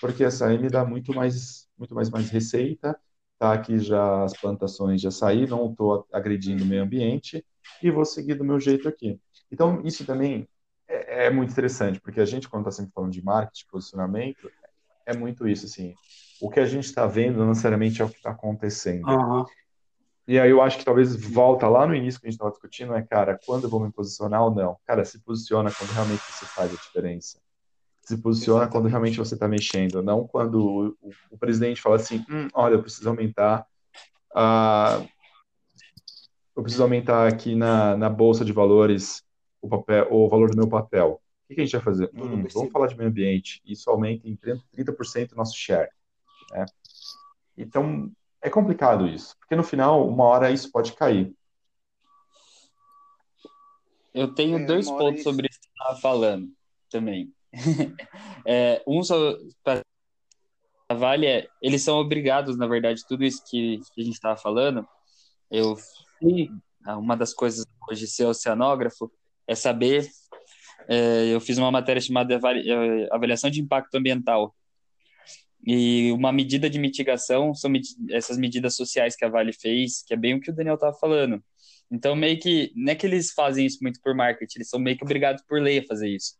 porque açaí me dá muito mais muito mais, mais receita, tá aqui já as plantações já saí, não estou agredindo o meio ambiente e vou seguir do meu jeito aqui. Então, isso também é, é muito interessante, porque a gente, quando está sempre falando de marketing, posicionamento, é muito isso, assim, o que a gente está vendo não necessariamente é o que está acontecendo. Uhum. E aí eu acho que talvez volta lá no início que a gente estava discutindo, é, cara, quando eu vou me posicionar ou não? Cara, se posiciona quando realmente você faz a diferença se posiciona Exatamente. quando realmente você está mexendo, não quando o, o, presidente fala assim, hum, olha, eu preciso aumentar a, eu preciso aumentar aqui na, na bolsa de valores o papel, o valor do meu papel. O que, que a gente vai fazer? Hum, vamos falar de meio ambiente. Isso aumenta em 30% o nosso share. Né? Então, é complicado isso, porque no final, uma hora isso pode cair. Eu tenho é, dois pontos isso... sobre isso que você estava falando também. é, um para a Vale é, eles são obrigados, na verdade, tudo isso que, que a gente estava falando. Eu uma das coisas hoje ser oceanógrafo é saber. É, eu fiz uma matéria chamada é, avaliação de impacto ambiental e uma medida de mitigação são essas medidas sociais que a Vale fez, que é bem o que o Daniel estava falando. Então, meio que, não é que eles fazem isso muito por marketing, eles são meio que obrigados por lei a fazer isso.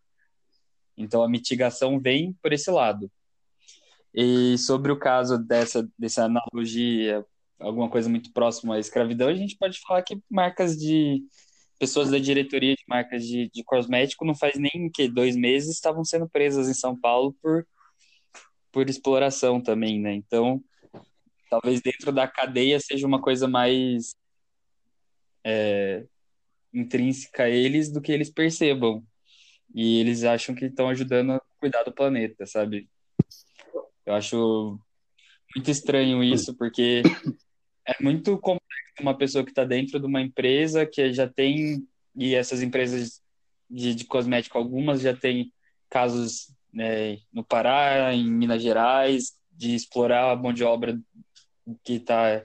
Então a mitigação vem por esse lado. E sobre o caso dessa, dessa analogia, alguma coisa muito próxima à escravidão, a gente pode falar que marcas de pessoas da diretoria de marcas de, de cosmético não faz nem que dois meses estavam sendo presas em São Paulo por por exploração também, né? Então talvez dentro da cadeia seja uma coisa mais é, intrínseca a eles do que eles percebam. E eles acham que estão ajudando a cuidar do planeta, sabe? Eu acho muito estranho isso, porque é muito complexo uma pessoa que está dentro de uma empresa que já tem, e essas empresas de, de cosmético, algumas já têm casos né, no Pará, em Minas Gerais, de explorar a mão de obra que está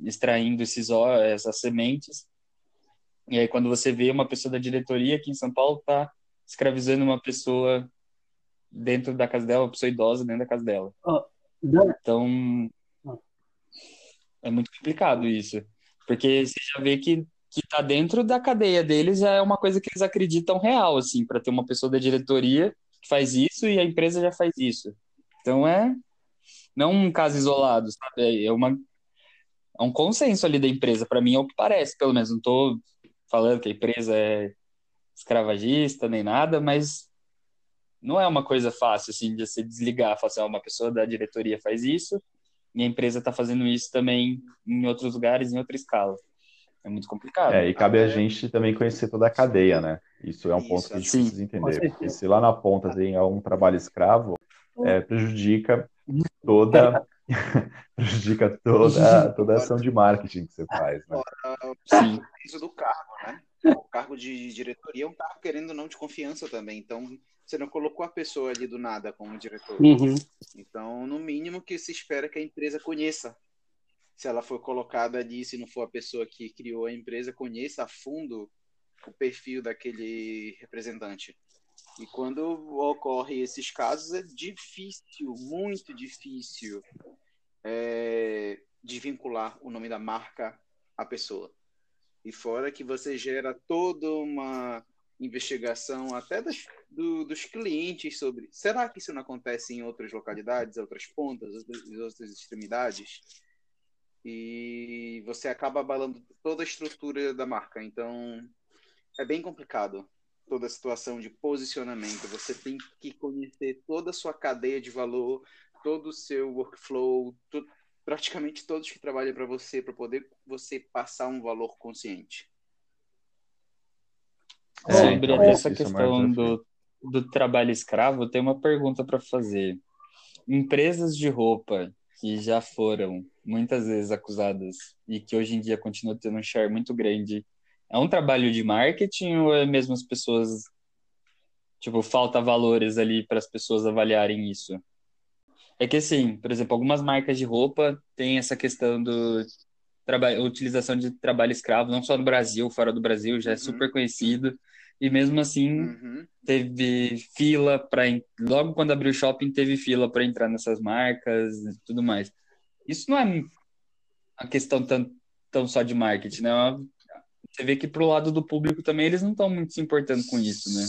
extraindo esses, essas sementes. E aí, quando você vê uma pessoa da diretoria aqui em São Paulo, está escravizando uma pessoa dentro da casa dela, uma pessoa idosa dentro da casa dela. Então, é muito complicado isso. Porque você já vê que, que tá dentro da cadeia deles já é uma coisa que eles acreditam real, assim, para ter uma pessoa da diretoria que faz isso e a empresa já faz isso. Então é não um caso isolado, sabe? É uma é um consenso ali da empresa, para mim é o que parece, pelo menos. Não tô falando que a empresa é escravagista nem nada, mas não é uma coisa fácil assim de se desligar, falar assim, uma pessoa da diretoria faz isso e a empresa está fazendo isso também em outros lugares, em outra escala. É muito complicado. É, e cabe a gente também conhecer toda a cadeia, né? Isso é um ponto que a gente sim. precisa entender. Porque se lá na ponta tem algum trabalho escravo, é, prejudica toda prejudica toda, toda a ação de marketing que você faz, né? Sim. Isso do cargo, né? O cargo de diretoria é um cargo querendo não de confiança também. Então, você não colocou a pessoa ali do nada como diretor. Uhum. Então, no mínimo que se espera que a empresa conheça. Se ela for colocada ali, se não for a pessoa que criou a empresa, conheça a fundo o perfil daquele representante. E quando ocorre esses casos, é difícil, muito difícil, é, de vincular o nome da marca à pessoa. E fora que você gera toda uma investigação até das, do, dos clientes sobre será que isso não acontece em outras localidades, outras pontas, outras, outras extremidades? E você acaba abalando toda a estrutura da marca. Então, é bem complicado toda a situação de posicionamento. Você tem que conhecer toda a sua cadeia de valor, todo o seu workflow, tu, praticamente todos que trabalham para você, para poder você passar um valor consciente. É, Sobre então, essa é questão do, do trabalho escravo, tem uma pergunta para fazer. Empresas de roupa que já foram muitas vezes acusadas e que hoje em dia continuam tendo um share muito grande, é um trabalho de marketing ou é mesmo as pessoas tipo falta valores ali para as pessoas avaliarem isso? É que assim, por exemplo, algumas marcas de roupa têm essa questão do trabalho, utilização de trabalho escravo, não só no Brasil, fora do Brasil, já é uhum. super conhecido. E mesmo assim, uhum. teve fila para. Logo quando abriu o shopping, teve fila para entrar nessas marcas e tudo mais. Isso não é a questão tão, tão só de marketing, né? Você vê que pro lado do público também eles não estão muito se importando com isso, né?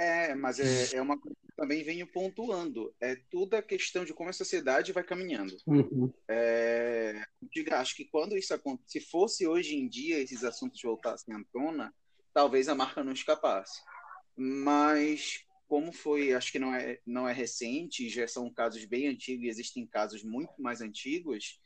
É, mas é, é uma coisa que também venho pontuando. É tudo a questão de como a sociedade vai caminhando. Uhum. É, acho que quando isso acontece, se fosse hoje em dia esses assuntos voltassem à tona, talvez a marca não escapasse. Mas como foi, acho que não é, não é recente, já são casos bem antigos, existem casos muito mais antigos,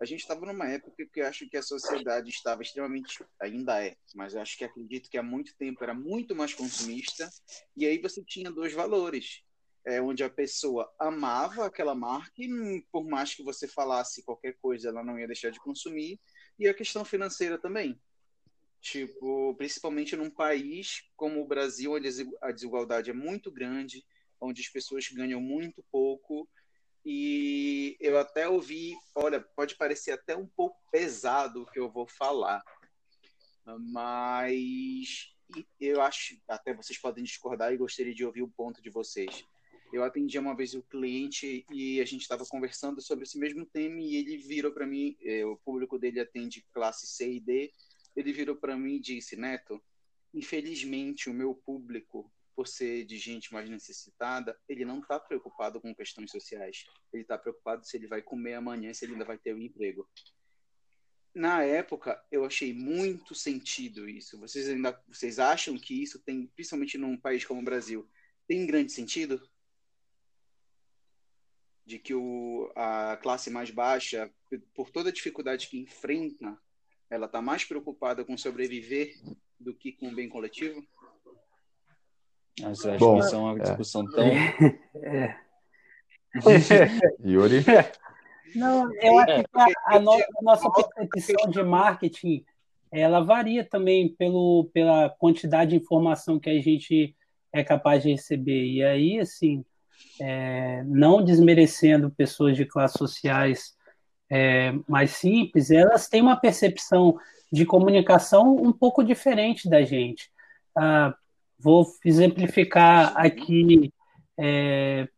a gente estava numa época que eu acho que a sociedade estava extremamente, ainda é, mas eu acho que acredito que há muito tempo era muito mais consumista, e aí você tinha dois valores, é, onde a pessoa amava aquela marca e por mais que você falasse qualquer coisa, ela não ia deixar de consumir, e a questão financeira também. Tipo, principalmente num país como o Brasil, onde a desigualdade é muito grande, onde as pessoas ganham muito pouco. E eu até ouvi, olha, pode parecer até um pouco pesado o que eu vou falar, mas eu acho, até vocês podem discordar e gostaria de ouvir o ponto de vocês. Eu atendi uma vez o cliente e a gente estava conversando sobre esse mesmo tema e ele virou para mim, eh, o público dele atende classe C e D, ele virou para mim e disse: Neto, infelizmente o meu público, por ser de gente mais necessitada, ele não está preocupado com questões sociais. Ele está preocupado se ele vai comer amanhã, se ele ainda vai ter um emprego. Na época, eu achei muito sentido isso. Vocês ainda, vocês acham que isso tem, principalmente num país como o Brasil, tem grande sentido? de que o, a classe mais baixa, por toda a dificuldade que enfrenta, ela está mais preocupada com sobreviver do que com o bem coletivo? Mas eu acho Bom, que isso é uma discussão é. tão. É. Yuri? Não, eu acho que a, a, no, a nossa percepção de marketing ela varia também pelo, pela quantidade de informação que a gente é capaz de receber. E aí, assim, é, não desmerecendo pessoas de classes sociais é, mais simples, elas têm uma percepção de comunicação um pouco diferente da gente. Ah, vou exemplificar aqui, é,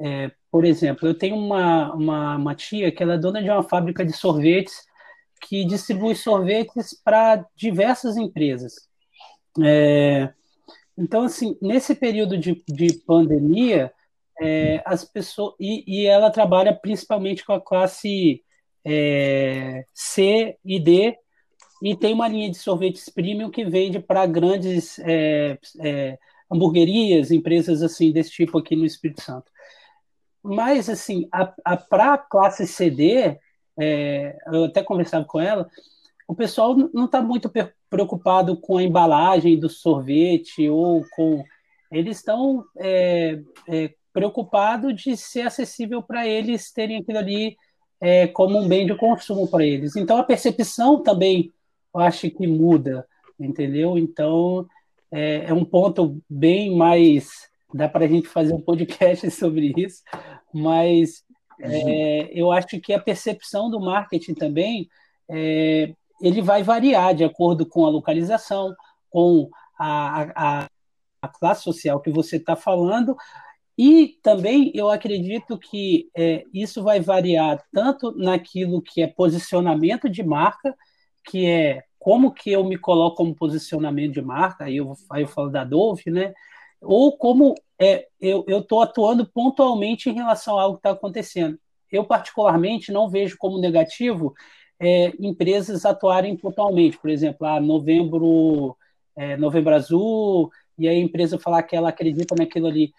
é, por exemplo, eu tenho uma, uma, uma tia que ela é dona de uma fábrica de sorvetes que distribui sorvetes para diversas empresas. É, então, assim, nesse período de, de pandemia, é, as pessoas e, e, ela trabalha principalmente com a classe é, C e D e tem uma linha de sorvetes premium que vende para grandes é, é, hamburguerias, empresas assim desse tipo aqui no Espírito Santo. Mas assim, a, a para a classe CD, é, eu até conversava com ela, o pessoal não está muito preocupado com a embalagem do sorvete ou com eles estão é, é, preocupado de ser acessível para eles terem aquilo ali é, como um bem de consumo para eles. Então a percepção também eu acho que muda, entendeu? Então é, é um ponto bem mais dá para a gente fazer um podcast sobre isso, mas é, eu acho que a percepção do marketing também é, ele vai variar de acordo com a localização, com a, a, a classe social que você está falando, e também eu acredito que é, isso vai variar tanto naquilo que é posicionamento de marca, que é como que eu me coloco como posicionamento de marca, aí eu, aí eu falo da Dove, né? Ou como é, eu estou atuando pontualmente em relação a algo que está acontecendo. Eu, particularmente, não vejo como negativo é, empresas atuarem pontualmente. Por exemplo, a novembro, é, novembro Azul, e a empresa falar que ela acredita naquilo ali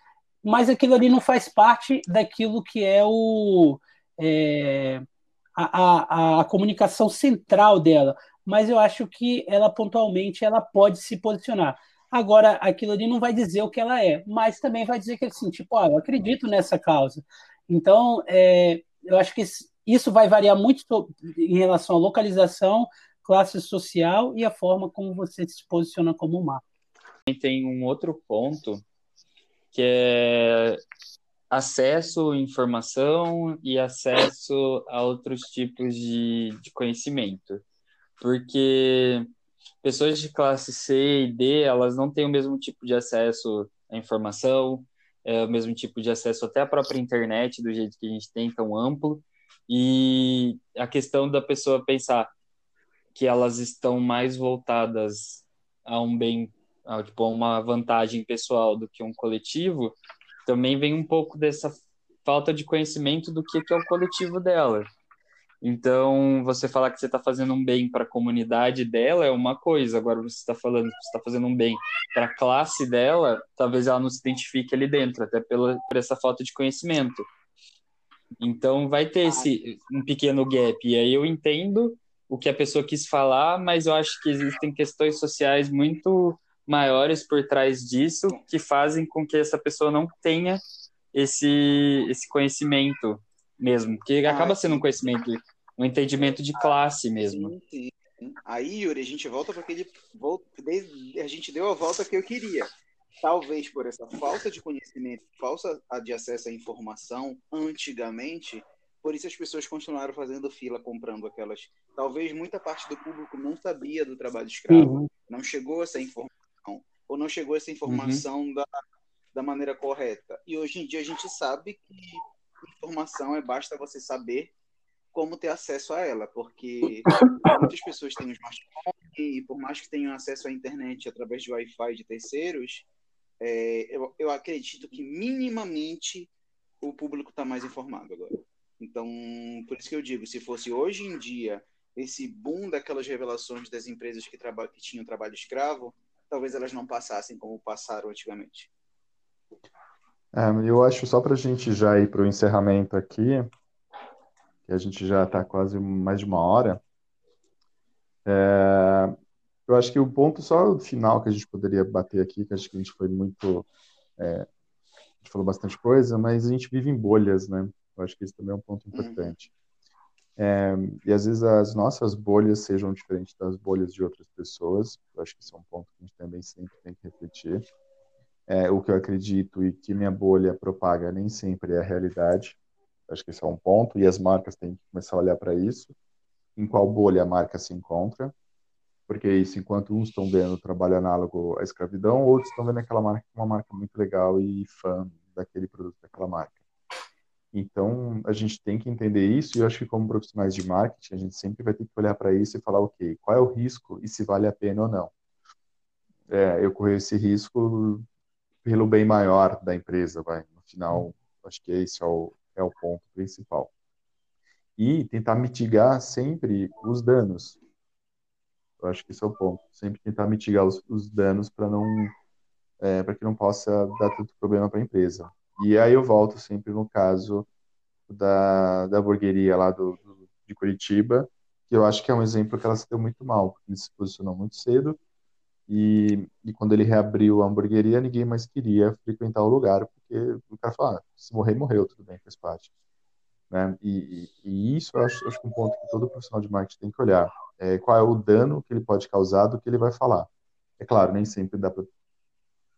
mas aquilo ali não faz parte daquilo que é o é, a, a, a, comunicação central dela. Mas eu acho que ela pontualmente ela pode se posicionar. Agora, aquilo ali não vai dizer o que ela é, mas também vai dizer que assim, tipo, ah, eu acredito nessa causa. Então, é, eu acho que isso vai variar muito em relação à localização, classe social e a forma como você se posiciona como marca. Tem um outro ponto que é acesso à informação e acesso a outros tipos de, de conhecimento. Porque pessoas de classe C e D, elas não têm o mesmo tipo de acesso à informação, é, o mesmo tipo de acesso até à própria internet, do jeito que a gente tem, tão amplo. E a questão da pessoa pensar que elas estão mais voltadas a um bem tipo, uma vantagem pessoal do que um coletivo, também vem um pouco dessa falta de conhecimento do que, que é o coletivo dela. Então, você falar que você está fazendo um bem para a comunidade dela é uma coisa, agora você está falando que você está fazendo um bem para a classe dela, talvez ela não se identifique ali dentro, até pela, por essa falta de conhecimento. Então, vai ter esse um pequeno gap. E aí eu entendo o que a pessoa quis falar, mas eu acho que existem questões sociais muito maiores por trás disso que fazem com que essa pessoa não tenha esse, esse conhecimento mesmo, que acaba ah, sendo um conhecimento, um entendimento de classe mesmo. Sim, sim. Aí, Yuri, a gente volta para aquele. A gente deu a volta que eu queria. Talvez por essa falta de conhecimento, falta de acesso à informação antigamente, por isso as pessoas continuaram fazendo fila comprando aquelas. Talvez muita parte do público não sabia do trabalho escravo, uhum. não chegou essa informação ou não chegou essa informação uhum. da, da maneira correta. E hoje em dia a gente sabe que informação é basta você saber como ter acesso a ela, porque muitas pessoas têm um smartphone e por mais que tenham acesso à internet através de Wi-Fi de terceiros, é, eu, eu acredito que minimamente o público está mais informado agora. Então, por isso que eu digo, se fosse hoje em dia esse boom daquelas revelações das empresas que, que tinham trabalho escravo, talvez elas não passassem como passaram antigamente. É, eu acho só para a gente já ir para o encerramento aqui, que a gente já está quase mais de uma hora. É, eu acho que o ponto só final que a gente poderia bater aqui, que acho que a gente foi muito. É, a gente falou bastante coisa, mas a gente vive em bolhas, né? Eu acho que isso também é um ponto importante. É, e às vezes as nossas bolhas sejam diferentes das bolhas de outras pessoas. Eu acho que isso é um ponto que a gente também sempre tem que refletir. É, o que eu acredito e que minha bolha propaga nem sempre é a realidade. Eu acho que esse é um ponto. E as marcas têm que começar a olhar para isso. Em qual bolha a marca se encontra porque isso, enquanto uns estão vendo trabalho análogo à escravidão, outros estão vendo aquela marca uma marca muito legal e fã daquele produto daquela marca. Então, a gente tem que entender isso e eu acho que como profissionais de marketing, a gente sempre vai ter que olhar para isso e falar, ok, qual é o risco e se vale a pena ou não. É, eu correr esse risco pelo bem maior da empresa, vai. No final, acho que esse é o, é o ponto principal. E tentar mitigar sempre os danos. Eu acho que esse é o ponto. Sempre tentar mitigar os, os danos para não é, para que não possa dar tanto problema para a empresa. E aí eu volto sempre no caso da, da hamburgueria lá do, do, de Curitiba, que eu acho que é um exemplo que ela se deu muito mal, porque ele se posicionou muito cedo e, e quando ele reabriu a hamburgueria, ninguém mais queria frequentar o lugar, porque o cara fala, ah, se morrer, morreu, tudo bem, faz parte. Né? E, e, e isso eu acho, acho um ponto que todo profissional de marketing tem que olhar é, qual é o dano que ele pode causar do que ele vai falar. É claro, nem sempre dá para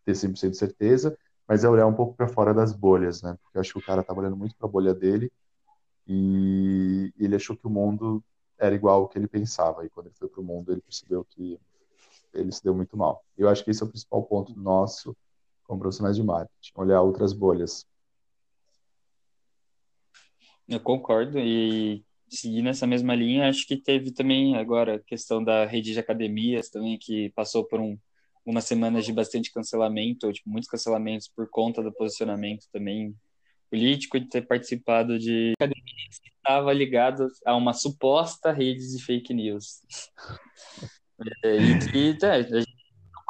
ter 100% de certeza, mas é olhar um pouco para fora das bolhas, né? Porque eu acho que o cara estava olhando muito para a bolha dele e ele achou que o mundo era igual ao que ele pensava. E quando ele foi para o mundo, ele percebeu que ele se deu muito mal. Eu acho que esse é o principal ponto nosso como profissionais de marketing, olhar outras bolhas. Eu concordo e seguir nessa mesma linha, acho que teve também agora a questão da rede de academias também, que passou por um, umas semanas de bastante cancelamento, tipo, muitos cancelamentos por conta do posicionamento também político, de ter participado de academias que estava ligado a uma suposta rede de fake news. é, e que, é,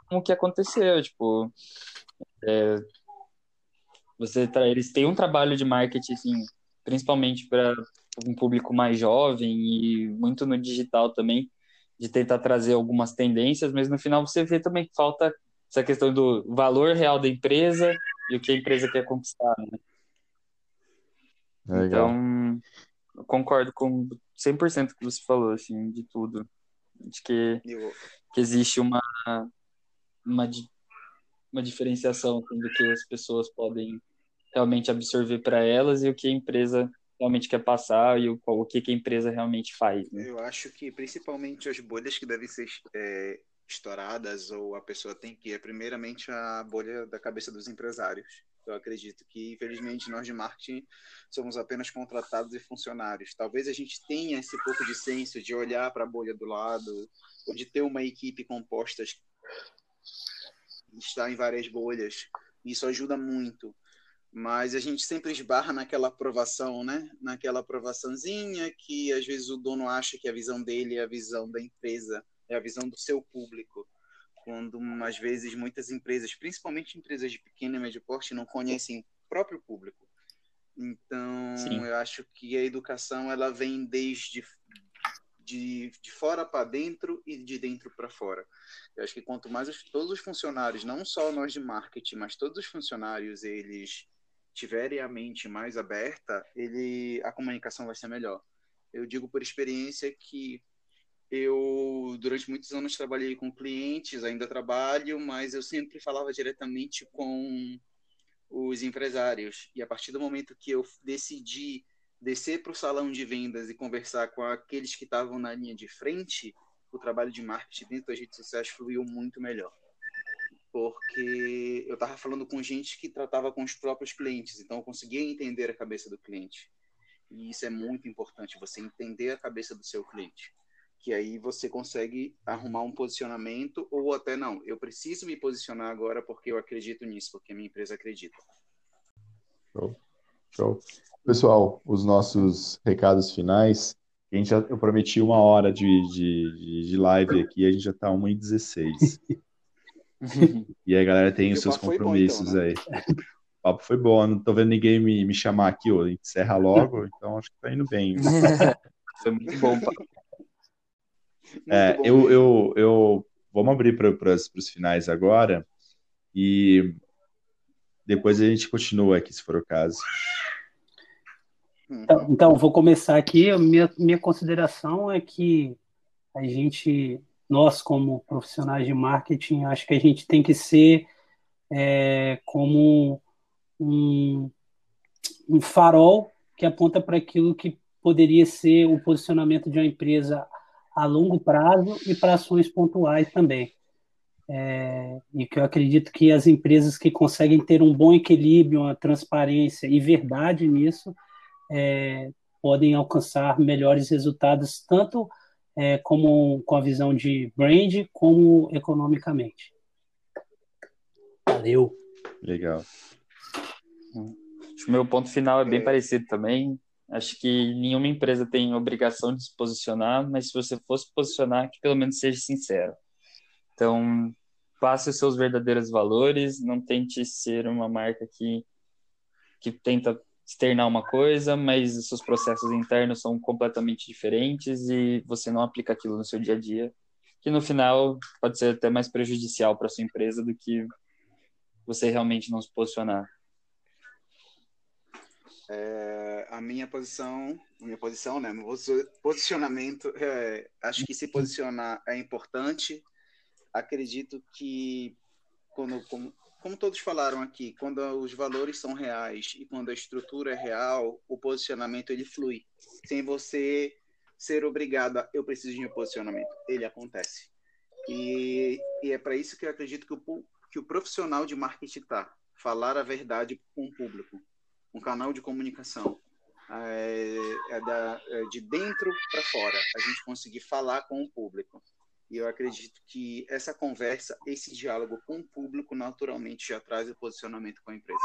como que aconteceu, tipo, é, você eles têm um trabalho de marketing, assim, principalmente para um público mais jovem e muito no digital também, de tentar trazer algumas tendências, mas no final você vê também que falta essa questão do valor real da empresa e o que a empresa quer conquistar, né? Legal. Então, eu concordo com 100% que você falou, assim, de tudo. De que, que existe uma, uma, uma diferenciação assim, do que as pessoas podem realmente absorver para elas e o que a empresa realmente quer passar e o, o que, que a empresa realmente faz. Né? Eu acho que principalmente as bolhas que devem ser é, estouradas ou a pessoa tem que é primeiramente a bolha da cabeça dos empresários. Eu acredito que, infelizmente, nós de marketing somos apenas contratados e funcionários. Talvez a gente tenha esse pouco de senso de olhar para a bolha do lado, ou de ter uma equipe composta estar em várias bolhas. Isso ajuda muito mas a gente sempre esbarra naquela aprovação, né? Naquela aprovaçãozinha que às vezes o dono acha que a visão dele é a visão da empresa, é a visão do seu público. Quando às vezes muitas empresas, principalmente empresas de pequeno e médio porte, não conhecem o próprio público. Então, Sim. eu acho que a educação ela vem desde de, de fora para dentro e de dentro para fora. Eu acho que quanto mais os, todos os funcionários, não só nós de marketing, mas todos os funcionários, eles tiverem a mente mais aberta, ele a comunicação vai ser melhor. Eu digo por experiência que eu durante muitos anos trabalhei com clientes, ainda trabalho, mas eu sempre falava diretamente com os empresários. E a partir do momento que eu decidi descer para o salão de vendas e conversar com aqueles que estavam na linha de frente, o trabalho de marketing dentro das redes sociais fluiu muito melhor porque eu estava falando com gente que tratava com os próprios clientes, então eu conseguia entender a cabeça do cliente. E isso é muito importante, você entender a cabeça do seu cliente. Que aí você consegue arrumar um posicionamento, ou até não, eu preciso me posicionar agora porque eu acredito nisso, porque a minha empresa acredita. Show. Show. Pessoal, os nossos recados finais. A gente já, eu prometi uma hora de, de, de live aqui, a gente já está 1h16. e aí a galera tem os seus compromissos bom, então, né? aí. O papo foi bom, não tô vendo ninguém me, me chamar aqui, ó, encerra logo, então acho que tá indo bem. foi muito bom, papo. É, eu, eu, eu, vamos abrir para os finais agora e depois a gente continua aqui, se for o caso. Então, então vou começar aqui. Minha, minha consideração é que a gente, nós como profissionais de marketing, acho que a gente tem que ser é, como um, um farol que aponta para aquilo que poderia ser o posicionamento de uma empresa a longo prazo e para ações pontuais também. É, e que eu acredito que as empresas que conseguem ter um bom equilíbrio, uma transparência e verdade nisso, é, podem alcançar melhores resultados, tanto é, como com a visão de brand, como economicamente. Valeu. Legal. Acho que o meu ponto final é bem parecido também. Acho que nenhuma empresa tem obrigação de se posicionar, mas se você for se posicionar, que pelo menos seja sincero. Então, passe os seus verdadeiros valores, não tente ser uma marca que, que tenta externar uma coisa, mas os seus processos internos são completamente diferentes e você não aplica aquilo no seu dia a dia, que no final pode ser até mais prejudicial para sua empresa do que você realmente não se posicionar. É, a minha posição, minha posição, né, meu posicionamento, é, acho que se posicionar é importante. Acredito que quando, como todos falaram aqui, quando os valores são reais e quando a estrutura é real, o posicionamento ele flui, sem você ser obrigado a eu preciso de um posicionamento, ele acontece. E, e é para isso que eu acredito que o, que o profissional de marketing está, falar a verdade com o público. Um canal de comunicação. É, é da, é de dentro para fora, a gente conseguir falar com o público. E eu acredito que essa conversa, esse diálogo com o público, naturalmente já traz o posicionamento com a empresa.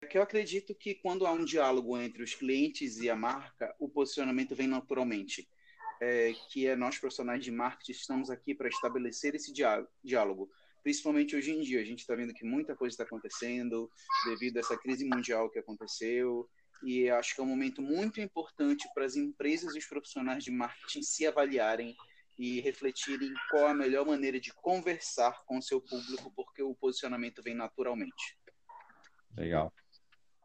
É que eu acredito que quando há um diálogo entre os clientes e a marca, o posicionamento vem naturalmente. É, que é nós profissionais de marketing estamos aqui para estabelecer esse diálogo principalmente hoje em dia. A gente está vendo que muita coisa está acontecendo devido a essa crise mundial que aconteceu. E acho que é um momento muito importante para as empresas e os profissionais de marketing se avaliarem e refletirem qual a melhor maneira de conversar com o seu público, porque o posicionamento vem naturalmente. Legal.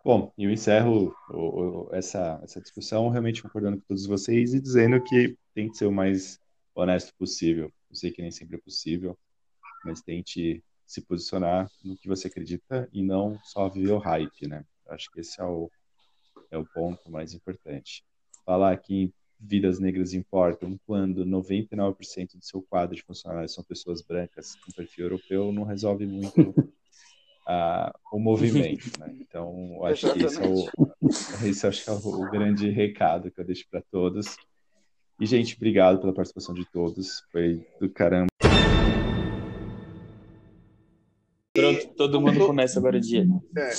Bom, eu encerro o, o, essa, essa discussão realmente concordando com todos vocês e dizendo que tem que ser o mais honesto possível. Eu sei que nem sempre é possível, mas tente se posicionar no que você acredita e não só viver o hype, né? Acho que esse é o, é o ponto mais importante. Falar que vidas negras importam quando 99% do seu quadro de funcionários são pessoas brancas com perfil europeu não resolve muito uh, o movimento, né? Então, acho que esse é o, esse acho que é o, grande recado que eu deixo para todos. E, gente, obrigado pela participação de todos. Foi do caramba. Pronto, todo mundo começa agora o dia. É,